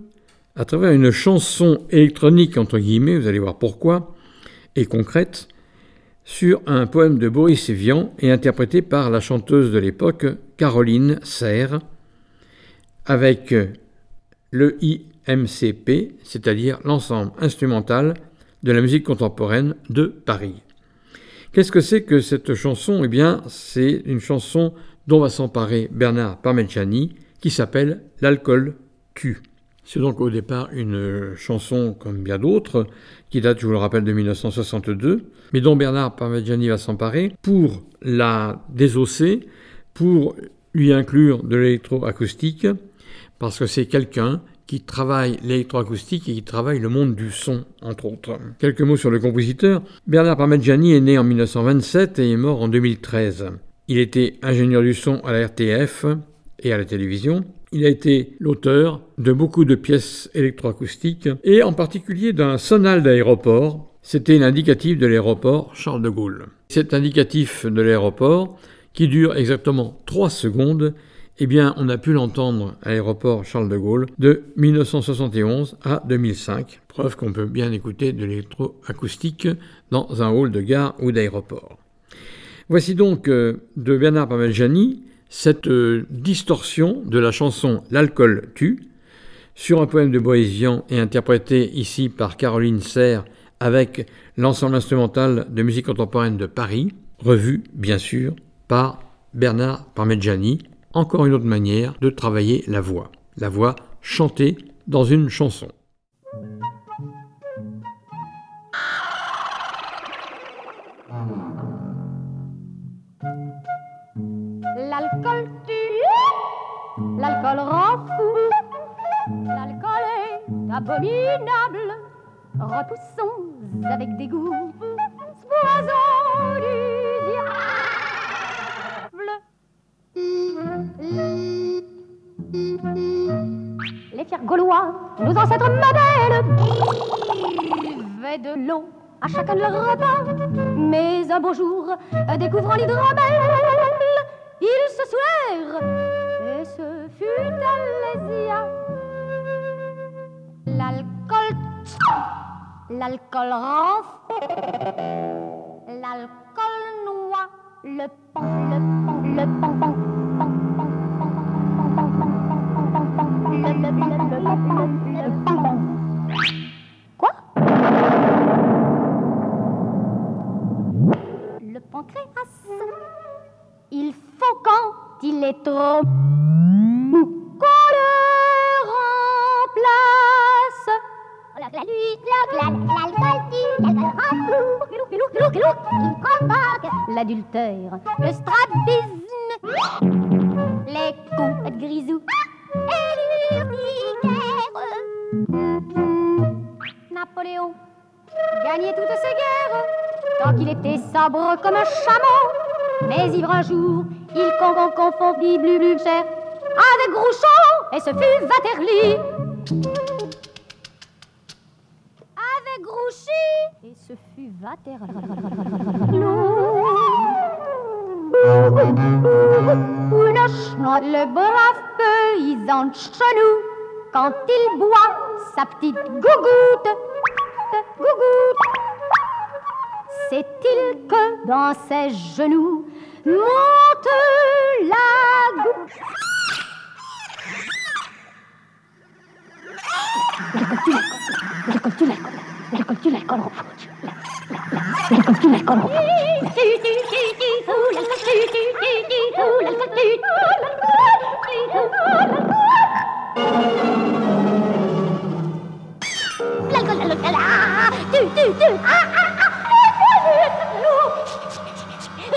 à travers une chanson électronique, entre guillemets, vous allez voir pourquoi, et concrète, sur un poème de Boris Vian et interprété par la chanteuse de l'époque, Caroline Serre, avec le IMCP, c'est-à-dire l'ensemble instrumental de la musique contemporaine de Paris. Qu'est-ce que c'est que cette chanson? Eh bien, c'est une chanson dont va s'emparer Bernard Parmigiani qui s'appelle L'alcool tue. C'est donc au départ une chanson comme bien d'autres, qui date, je vous le rappelle, de 1962, mais dont Bernard Parmigiani va s'emparer pour la désosser, pour lui inclure de l'électroacoustique, parce que c'est quelqu'un qui travaille l'électroacoustique et qui travaille le monde du son, entre autres. Quelques mots sur le compositeur. Bernard Parmigiani est né en 1927 et est mort en 2013. Il était ingénieur du son à la RTF et à la télévision. Il a été l'auteur de beaucoup de pièces électroacoustiques et en particulier d'un sonal d'aéroport. C'était l'indicatif de l'aéroport Charles de Gaulle. Cet indicatif de l'aéroport, qui dure exactement 3 secondes, eh bien, on a pu l'entendre à l'aéroport Charles de Gaulle de 1971 à 2005. Preuve qu'on peut bien écouter de l'électroacoustique dans un hall de gare ou d'aéroport. Voici donc euh, de Bernard Parmigiani cette euh, distorsion de la chanson L'alcool tue, sur un poème de Boésian et interprété ici par Caroline Serre avec l'ensemble instrumental de musique contemporaine de Paris, revu bien sûr par Bernard Parmigiani, encore une autre manière de travailler la voix, la voix chantée dans une chanson. L'alcool rend fou, l'alcool est abominable. Repoussons avec dégoût ce poison du diable. Les fiers gaulois, nos ancêtres modèles, buvaient de l'eau à chacun de leurs repas. Mais un beau jour, découvrant l'hydromel, ils se souhairent ce fut Alésia. L'alcool, l'alcool fou, l'alcool noie le pont, le pont, le pont, le, le, le, le, le, le pont. Quoi Le pancréas il faut quand il est trop un jour, il confond, confondit Blubcher avec Grouchon, et ce fut Waterloo. Avec Grouchy, et ce fut chenotte, le brave paysan de chenou, quand il boit sa petite gougoute, gougoute, c'est-il que dans ses genoux monte la goutte L'alcool tue l'alcool, l'alcool tue l'alcool, l'alcool tue l'alcool, L'alcool, l'alcool, ah, tue, tue, tue, ah, ah, ah,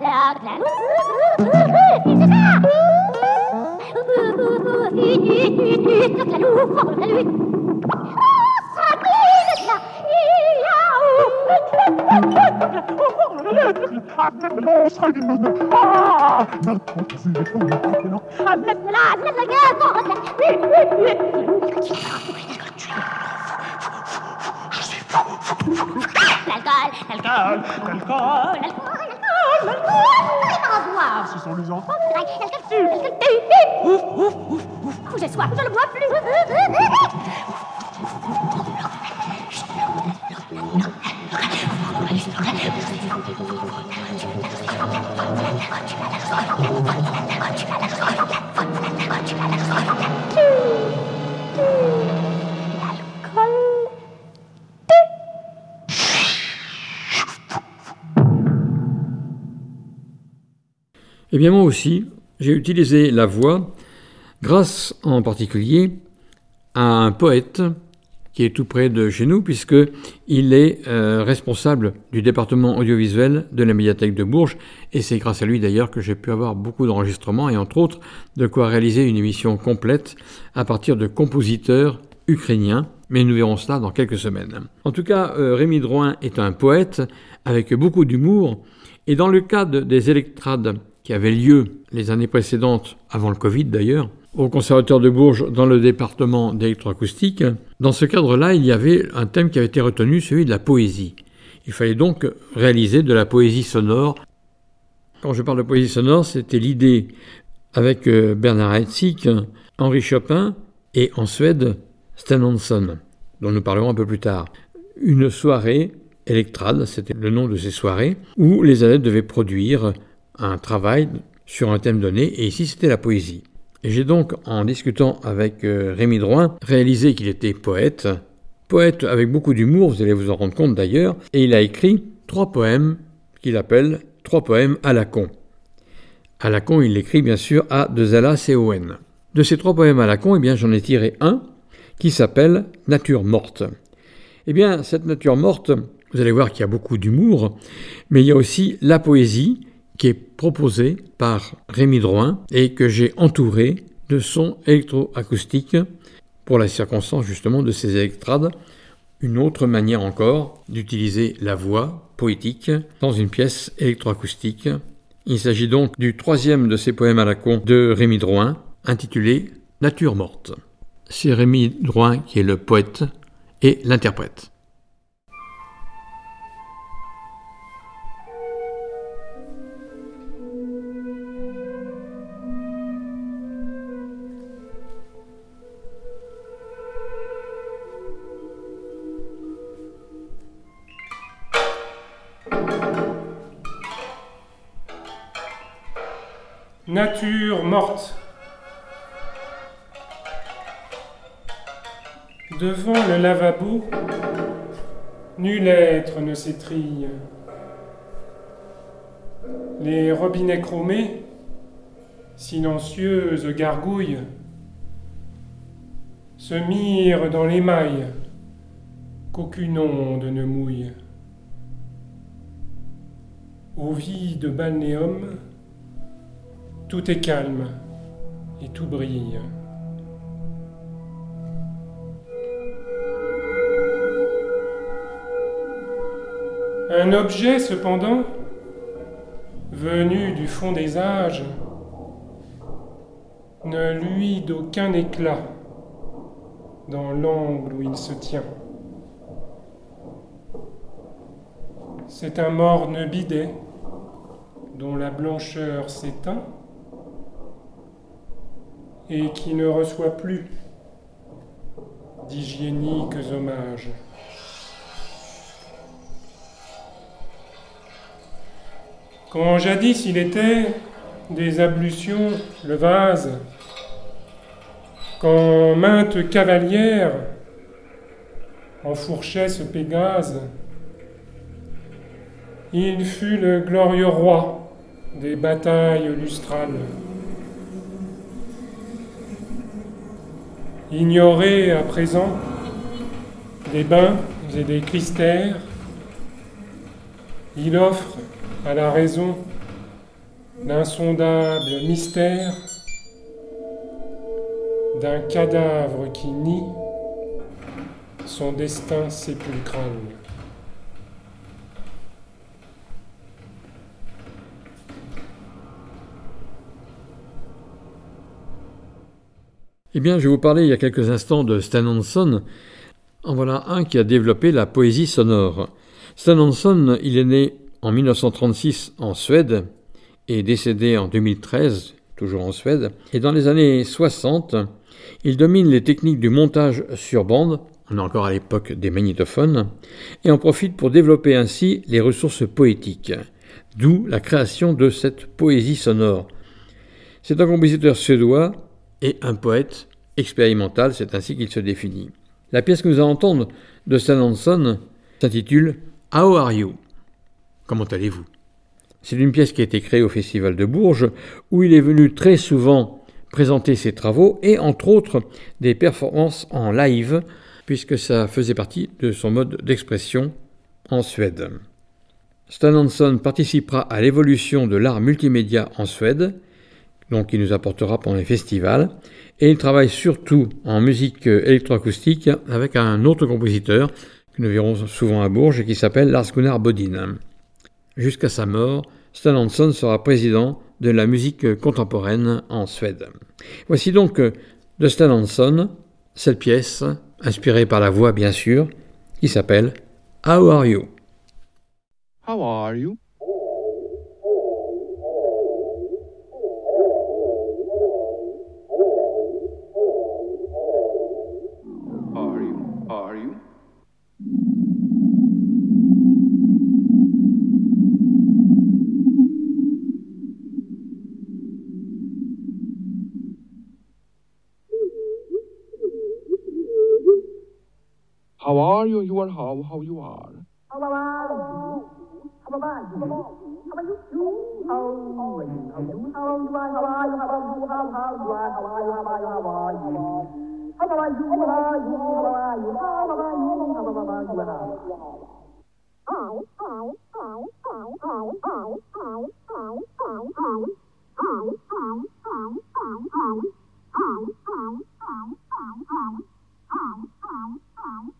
Lörglen. Ytterklädd oformell ut. Åsa, Thank you. L'alcool, l'alcool, l'alcool, l'alcool, l'alcool, les parents boivent. Ah, ce sont les enfants. Oh, l'alcool l'alcool. Ouf, ouf, ouf, ouf. J'ai soif, je ne bois plus. Thank you. Eh bien moi aussi, j'ai utilisé la voix grâce en particulier à un poète qui est tout près de chez nous, puisqu'il est euh, responsable du département audiovisuel de la médiathèque de Bourges, et c'est grâce à lui d'ailleurs que j'ai pu avoir beaucoup d'enregistrements, et entre autres de quoi réaliser une émission complète à partir de compositeurs ukrainiens, mais nous verrons cela dans quelques semaines. En tout cas, euh, Rémi Drouin est un poète avec beaucoup d'humour, et dans le cadre des électrades qui avaient lieu les années précédentes, avant le Covid d'ailleurs, au Conservatoire de Bourges dans le département d'électroacoustique. Dans ce cadre-là, il y avait un thème qui avait été retenu, celui de la poésie. Il fallait donc réaliser de la poésie sonore. Quand je parle de poésie sonore, c'était l'idée avec euh, Bernard Heitzig, Henri Chopin et en Suède Sten Hansson, dont nous parlerons un peu plus tard. Une soirée électrade, c'était le nom de ces soirées, où les élèves devaient produire un travail sur un thème donné, et ici c'était la poésie. J'ai donc, en discutant avec euh, Rémi Drouin, réalisé qu'il était poète, poète avec beaucoup d'humour, vous allez vous en rendre compte d'ailleurs, et il a écrit trois poèmes qu'il appelle trois poèmes à la con. À la con, il l'écrit bien sûr à de Zala C-O-N. De ces trois poèmes à la con, eh bien, j'en ai tiré un qui s'appelle Nature morte. Eh bien, cette nature morte, vous allez voir qu'il y a beaucoup d'humour, mais il y a aussi la poésie, qui est proposé par Rémi Drouin et que j'ai entouré de sons électroacoustiques pour la circonstance justement de ces électrades. Une autre manière encore d'utiliser la voix poétique dans une pièce électroacoustique. Il s'agit donc du troisième de ces poèmes à la con de Rémi Drouin, intitulé Nature morte. C'est Rémi Drouin qui est le poète et l'interprète. Nature morte. Devant le lavabo, nul être ne s'étrille. Les robinets chromés, silencieuses gargouilles, se mirent dans l'émail qu'aucune onde ne mouille. Au vide balnéum, tout est calme et tout brille. Un objet, cependant, venu du fond des âges, ne luit d'aucun éclat dans l'angle où il se tient. C'est un morne bidet dont la blancheur s'éteint et qui ne reçoit plus d'hygiéniques hommages. Quand jadis il était des ablutions le vase, quand mainte cavalière enfourchait ce Pégase, il fut le glorieux roi des batailles lustrales. Ignorer à présent des bains et des clistères, il offre à la raison l'insondable mystère d'un cadavre qui nie son destin sépulcral. Eh bien, je vais vous parler il y a quelques instants de Stan Hanson. En voilà un qui a développé la poésie sonore. Stan Hanson, il est né en 1936 en Suède et décédé en 2013, toujours en Suède. Et dans les années 60, il domine les techniques du montage sur bande, on est encore à l'époque des magnétophones, et en profite pour développer ainsi les ressources poétiques, d'où la création de cette poésie sonore. C'est un compositeur suédois et un poète expérimental, c'est ainsi qu'il se définit. La pièce que nous allons entendre de Stan Hanson s'intitule How are you? Comment allez-vous? C'est une pièce qui a été créée au Festival de Bourges, où il est venu très souvent présenter ses travaux et entre autres des performances en live, puisque ça faisait partie de son mode d'expression en Suède. Stan Hansson participera à l'évolution de l'art multimédia en Suède, donc il nous apportera pendant les festivals, et il travaille surtout en musique électroacoustique avec un autre compositeur que nous verrons souvent à Bourges et qui s'appelle Lars Gunnar Bodin. Jusqu'à sa mort, Stan Hansson sera président de la musique contemporaine en Suède. Voici donc de Stan Hansson cette pièce, inspirée par la voix bien sûr, qui s'appelle How Are You? How are you? How are you? You are how? How you are? How are you? How are you? How are you? How are you? How are you? How are you? How are you? How are you? How are you? How are you? How are you? How are you? How are you? How are you? How are you? How are you? How are you? How are you? Ow, ow, ow, ow, ow, ow, ow, ow, ow, ow. Ow, ow, ow, ow, ow, ow, ow, ow, ow.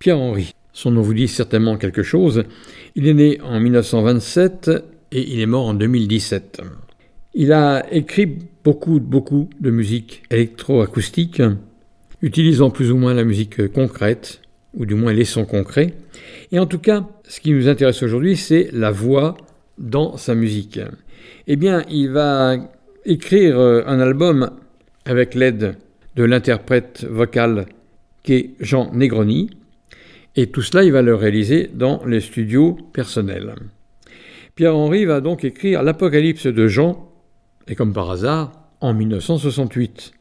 Pierre-Henri, son nom vous dit certainement quelque chose. Il est né en 1927 et il est mort en 2017. Il a écrit beaucoup, beaucoup de musique électroacoustique, utilisant plus ou moins la musique concrète, ou du moins les sons concrets. Et en tout cas, ce qui nous intéresse aujourd'hui, c'est la voix dans sa musique. Eh bien, il va écrire un album avec l'aide de l'interprète vocal qu'est Jean Negroni, et tout cela, il va le réaliser dans les studios personnels. Pierre-Henri va donc écrire l'Apocalypse de Jean, et comme par hasard, en 1968.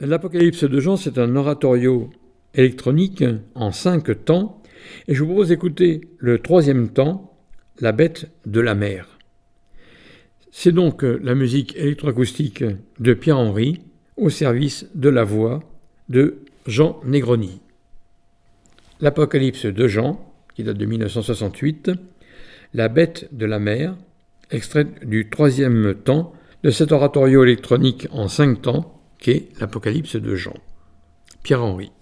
L'Apocalypse de Jean, c'est un oratorio électronique en cinq temps, et je vous propose d'écouter le troisième temps, La bête de la mer. C'est donc la musique électroacoustique de Pierre-Henri au service de la voix de Jean Negroni. L'Apocalypse de Jean, qui date de 1968, La bête de la mer, extrait du troisième temps de cet oratorio électronique en cinq temps qu'est l'Apocalypse de Jean. Pierre-Henri.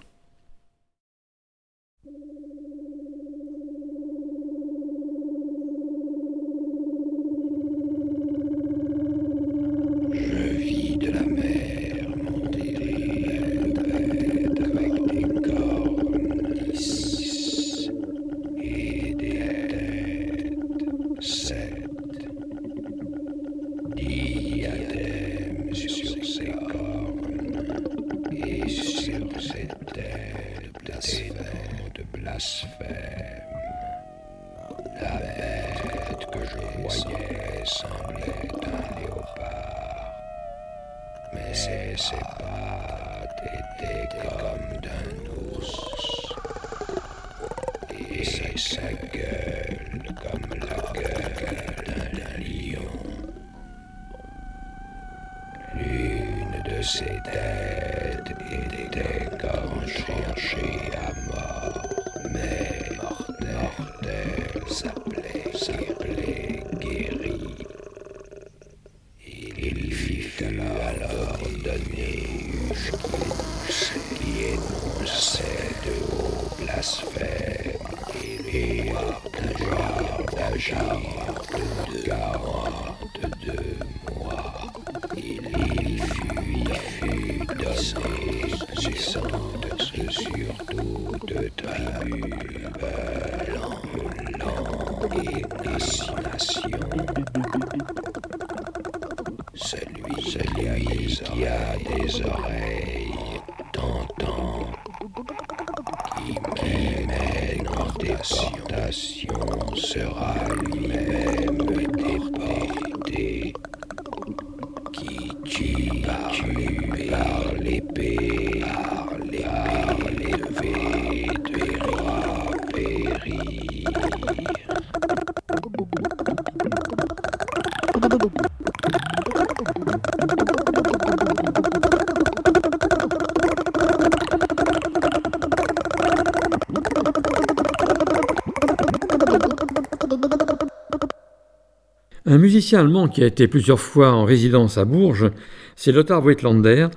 Un musicien allemand qui a été plusieurs fois en résidence à Bourges, c'est Lothar Weitlander,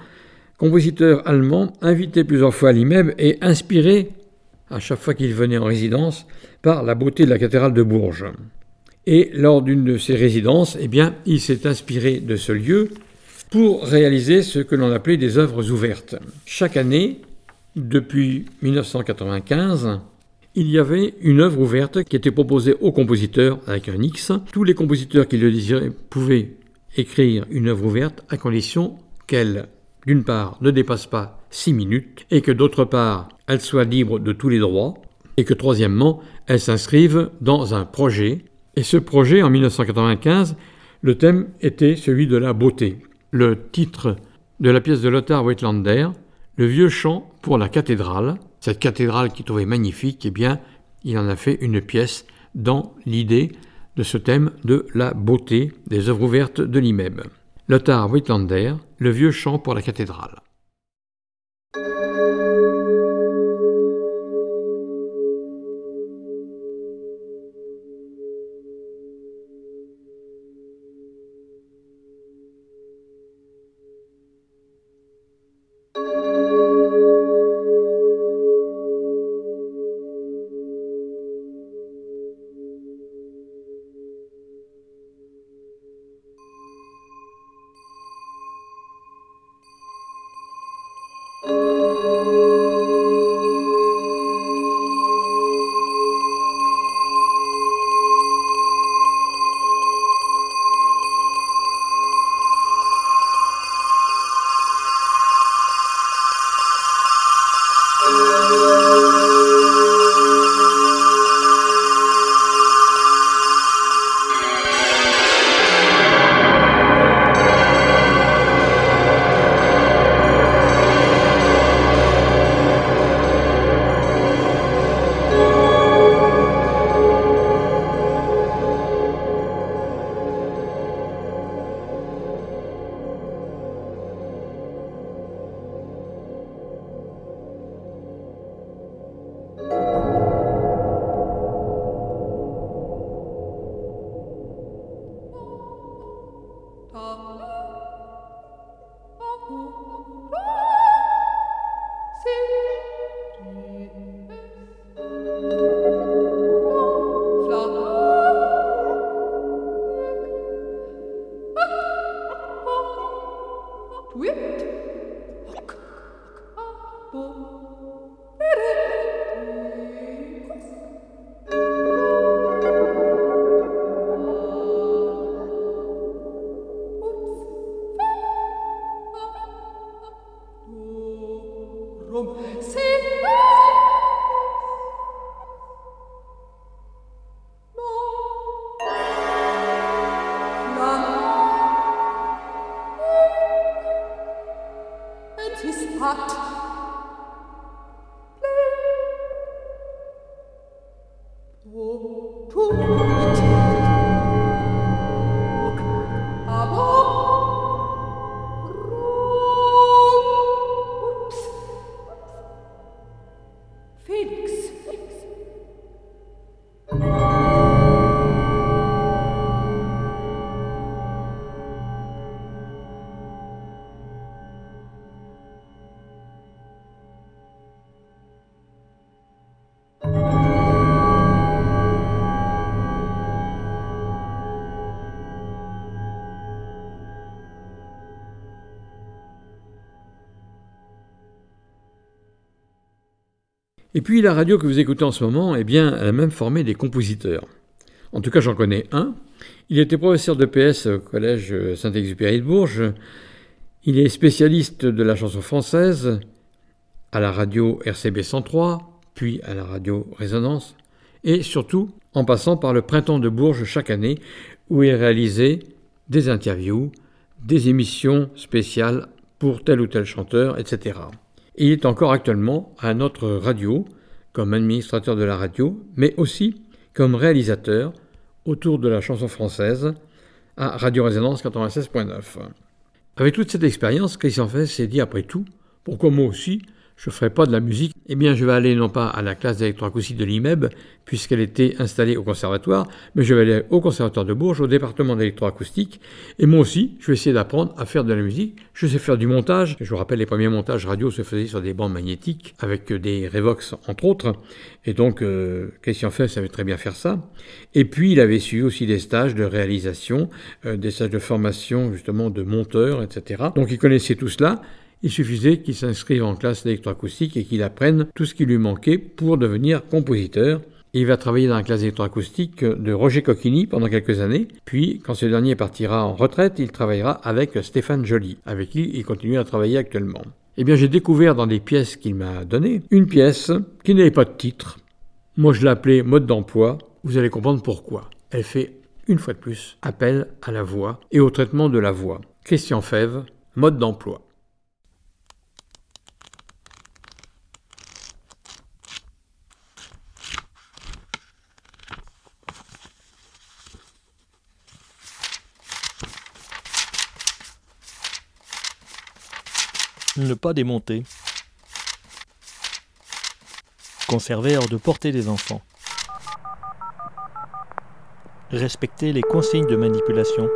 compositeur allemand invité plusieurs fois à l'IMEB et inspiré, à chaque fois qu'il venait en résidence, par la beauté de la cathédrale de Bourges. Et lors d'une de ses résidences, eh bien, il s'est inspiré de ce lieu pour réaliser ce que l'on appelait des œuvres ouvertes. Chaque année, depuis 1995, il y avait une œuvre ouverte qui était proposée aux compositeurs avec un X. Tous les compositeurs qui le désiraient pouvaient écrire une œuvre ouverte à condition qu'elle, d'une part, ne dépasse pas six minutes et que d'autre part, elle soit libre de tous les droits et que troisièmement, elle s'inscrive dans un projet. Et ce projet, en 1995, le thème était celui de la beauté. Le titre de la pièce de Lothar Weitlander, Le vieux chant pour la cathédrale, cette cathédrale qu'il trouvait magnifique, eh bien, il en a fait une pièce dans l'idée de ce thème de la beauté des œuvres ouvertes de l'IMEB. Lothar Weitlander, Le vieux chant pour la cathédrale. Et puis la radio que vous écoutez en ce moment, eh bien, elle a même formé des compositeurs. En tout cas, j'en connais un. Il était professeur de PS au collège Saint-Exupéry de Bourges. Il est spécialiste de la chanson française à la radio RCB 103, puis à la radio Résonance, et surtout en passant par le Printemps de Bourges chaque année, où il réalisait des interviews, des émissions spéciales pour tel ou tel chanteur, etc. Il est encore actuellement à notre radio, comme administrateur de la radio, mais aussi comme réalisateur autour de la chanson française à Radio Résonance 96.9. Avec toute cette expérience, Christian Fess s'est dit après tout, pourquoi moi aussi je ne ferai pas de la musique Eh bien, je vais aller non pas à la classe d'électroacoustique de l'IMEB, puisqu'elle était installée au conservatoire, mais je vais aller au conservatoire de Bourges, au département d'électroacoustique, et moi aussi, je vais essayer d'apprendre à faire de la musique. Je sais faire du montage. Je vous rappelle, les premiers montages radio se faisaient sur des bandes magnétiques, avec des Revox, entre autres, et donc euh, Christian Fess savait très bien faire ça. Et puis, il avait suivi aussi des stages de réalisation, euh, des stages de formation, justement, de monteur, etc. Donc, il connaissait tout cela. Il suffisait qu'il s'inscrive en classe d'électroacoustique et qu'il apprenne tout ce qui lui manquait pour devenir compositeur. Il va travailler dans la classe d'électroacoustique de Roger Coquini pendant quelques années, puis quand ce dernier partira en retraite, il travaillera avec Stéphane Joly, avec qui il continue à travailler actuellement. Eh bien, j'ai découvert dans des pièces qu'il m'a données une pièce qui n'avait pas de titre. Moi, je l'appelais mode d'emploi. Vous allez comprendre pourquoi. Elle fait, une fois de plus, appel à la voix et au traitement de la voix. Christian Fèvre, mode d'emploi. Ne pas démonter. Conserver hors de portée des enfants. Respecter les consignes de manipulation.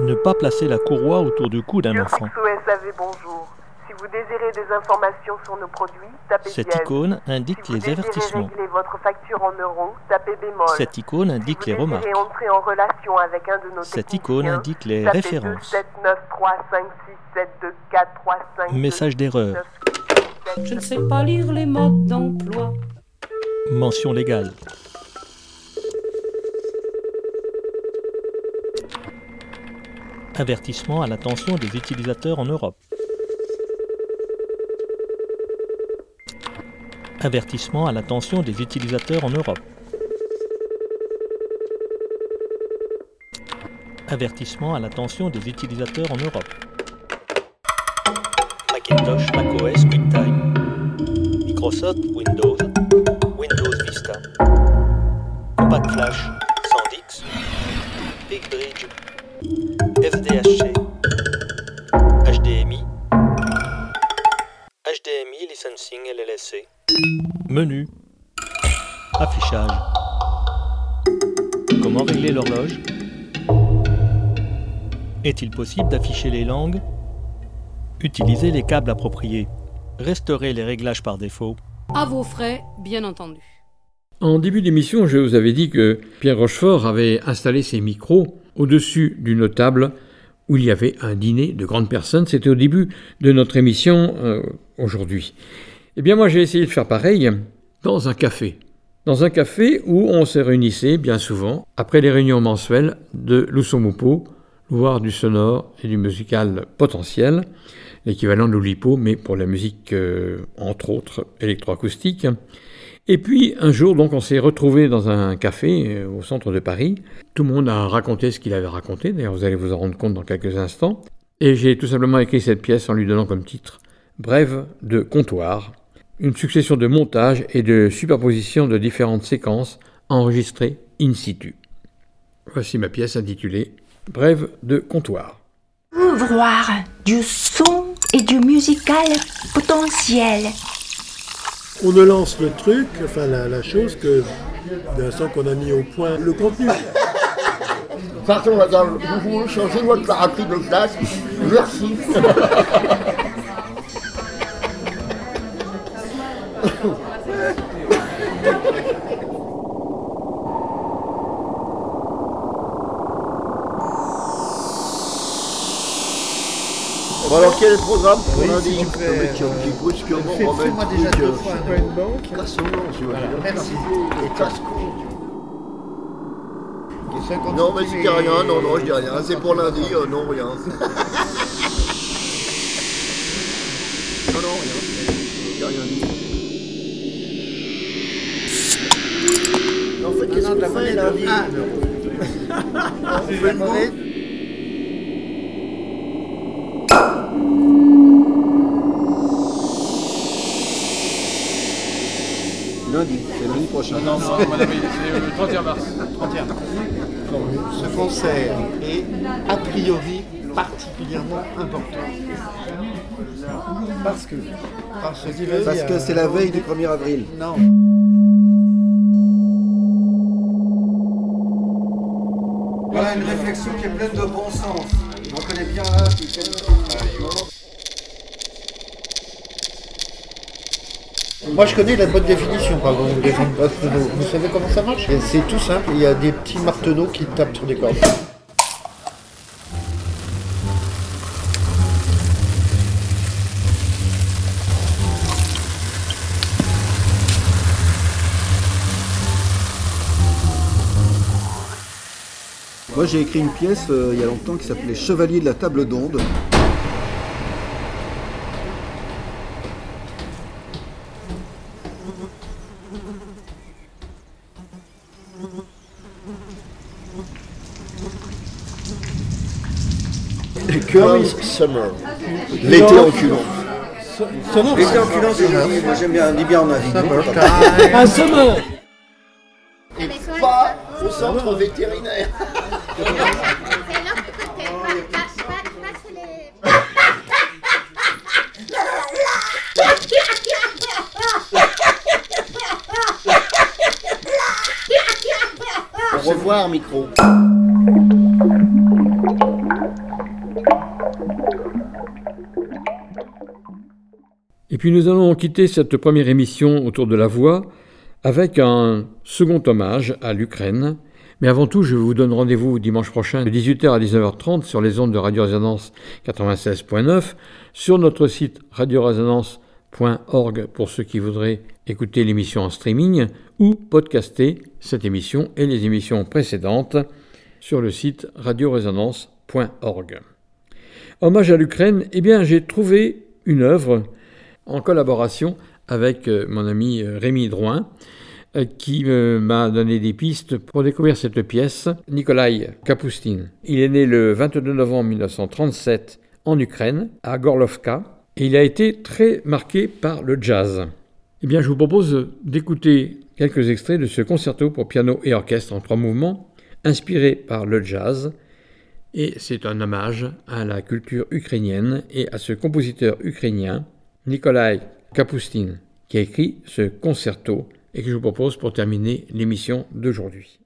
Ne pas placer la courroie autour du cou d'un enfant. SAV, bonjour. Si vous désirez des informations sur nos produits, tapez Cette dièse. icône indique Si les avertissements. régler votre facture en euros, tapez bémol. Cette icône indique les Si remarques. désirez entrer en relation avec un de nos Cette icône indique les tapez références. 2, 7, 9, 3, 5, 6, 7, 2, 4, 3, 5, Message d'erreur. Je ne sais pas lire les modes d'emploi. Mention légale. Avertissement à l'attention des utilisateurs en Europe. Avertissement à l'attention des utilisateurs en Europe. Avertissement à l'attention des utilisateurs en Europe. Macintosh, macOS, QuickTime. Microsoft, Windows, Windows Vista. Compact Flash, SanDix, Big Bridge, SDHC, HDMI, HDMI Licensing LLC. Menu. Affichage. Comment régler l'horloge? Est-il possible d'afficher les langues? Utilisez les câbles appropriés. Restaurez les réglages par défaut. À vos frais, bien entendu. En début d'émission, je vous avais dit que Pierre Rochefort avait installé ses micros au-dessus d'une table où il y avait un dîner de grandes personnes. C'était au début de notre émission euh, aujourd'hui. Eh bien, moi, j'ai essayé de faire pareil dans un café. Dans un café où on se réunissait bien souvent après les réunions mensuelles de Lusomupo, Loire du sonore et du musical potentiel, l'équivalent de l'Oulipo, mais pour la musique, euh, entre autres, électroacoustique. Et puis un jour, donc, on s'est retrouvé dans un café euh, au centre de Paris. Tout le monde a raconté ce qu'il avait raconté. D'ailleurs, vous allez vous en rendre compte dans quelques instants. Et j'ai tout simplement écrit cette pièce en lui donnant comme titre Brève de comptoir. Une succession de montages et de superpositions de différentes séquences enregistrées in situ. Voici ma pièce intitulée Brève de comptoir. Ouvroir du son et du musical potentiel. On ne lance le truc, enfin la, la chose, que d'un l'instant qu'on a mis au point le contenu. Pardon madame, vous voulez changer votre parapluie de classe Merci. Bon alors quel est le programme pour Oui, lundi si Le mec qui, euh, déjà euh, une banque. Tu vois. Merci. Et casse-con. Et 50 Non mais dis rien, non, non, je dis rien. C'est pour lundi, euh, non, rien. non, non, rien. J'ai rien dit. En fait, qu'est-ce non, de la qu'on fait un On C'est fait le Lundi, c'est lundi prochain. Non, non, avis, c'est le 31 mars. 31. Donc, ce concert est a priori particulièrement important. Parce que. Parce que, Parce que c'est la veille du 1er avril. Non. Voilà une réflexion qui est pleine de bon sens. On connaît bien Moi je connais la bonne définition des l'eau. Vous savez comment ça marche? C'est tout simple, il y a des petits marteneaux qui tapent sur des cordes. Moi j'ai écrit une pièce euh, il y a longtemps qui s'appelait Chevalier de la table d'onde. Curry Summer. L'été en culant. L'été en culant, c'est joli. Moi j'aime bien, on dit bien en avis. Un summer Et pas au centre vétérinaire. Au revoir, micro. Et puis nous allons quitter cette première émission autour de la voix avec un second hommage à l'Ukraine. Mais avant tout, je vous donne rendez-vous dimanche prochain de 18h à 19h30 sur les ondes de Radio Résonance 96.9, sur notre site radioresonance.org pour ceux qui voudraient écouter l'émission en streaming ou podcaster cette émission et les émissions précédentes sur le site radioresonance.org. Hommage à l'Ukraine, eh bien j'ai trouvé une œuvre en collaboration avec euh, mon ami euh, Rémi Drouin, euh, qui m'a donné des pistes pour découvrir cette pièce, Nikolai Kapustin. Il est né le 22 novembre 1937 en Ukraine, à Gorlovka, et il a été très marqué par le jazz. Eh bien, je vous propose d'écouter quelques extraits de ce concerto pour piano et orchestre en trois mouvements, inspiré par le jazz, et c'est un hommage à la culture ukrainienne et à ce compositeur ukrainien, Nikolai Kapustin, qui a écrit ce concerto et que je vous propose pour terminer l'émission d'aujourd'hui.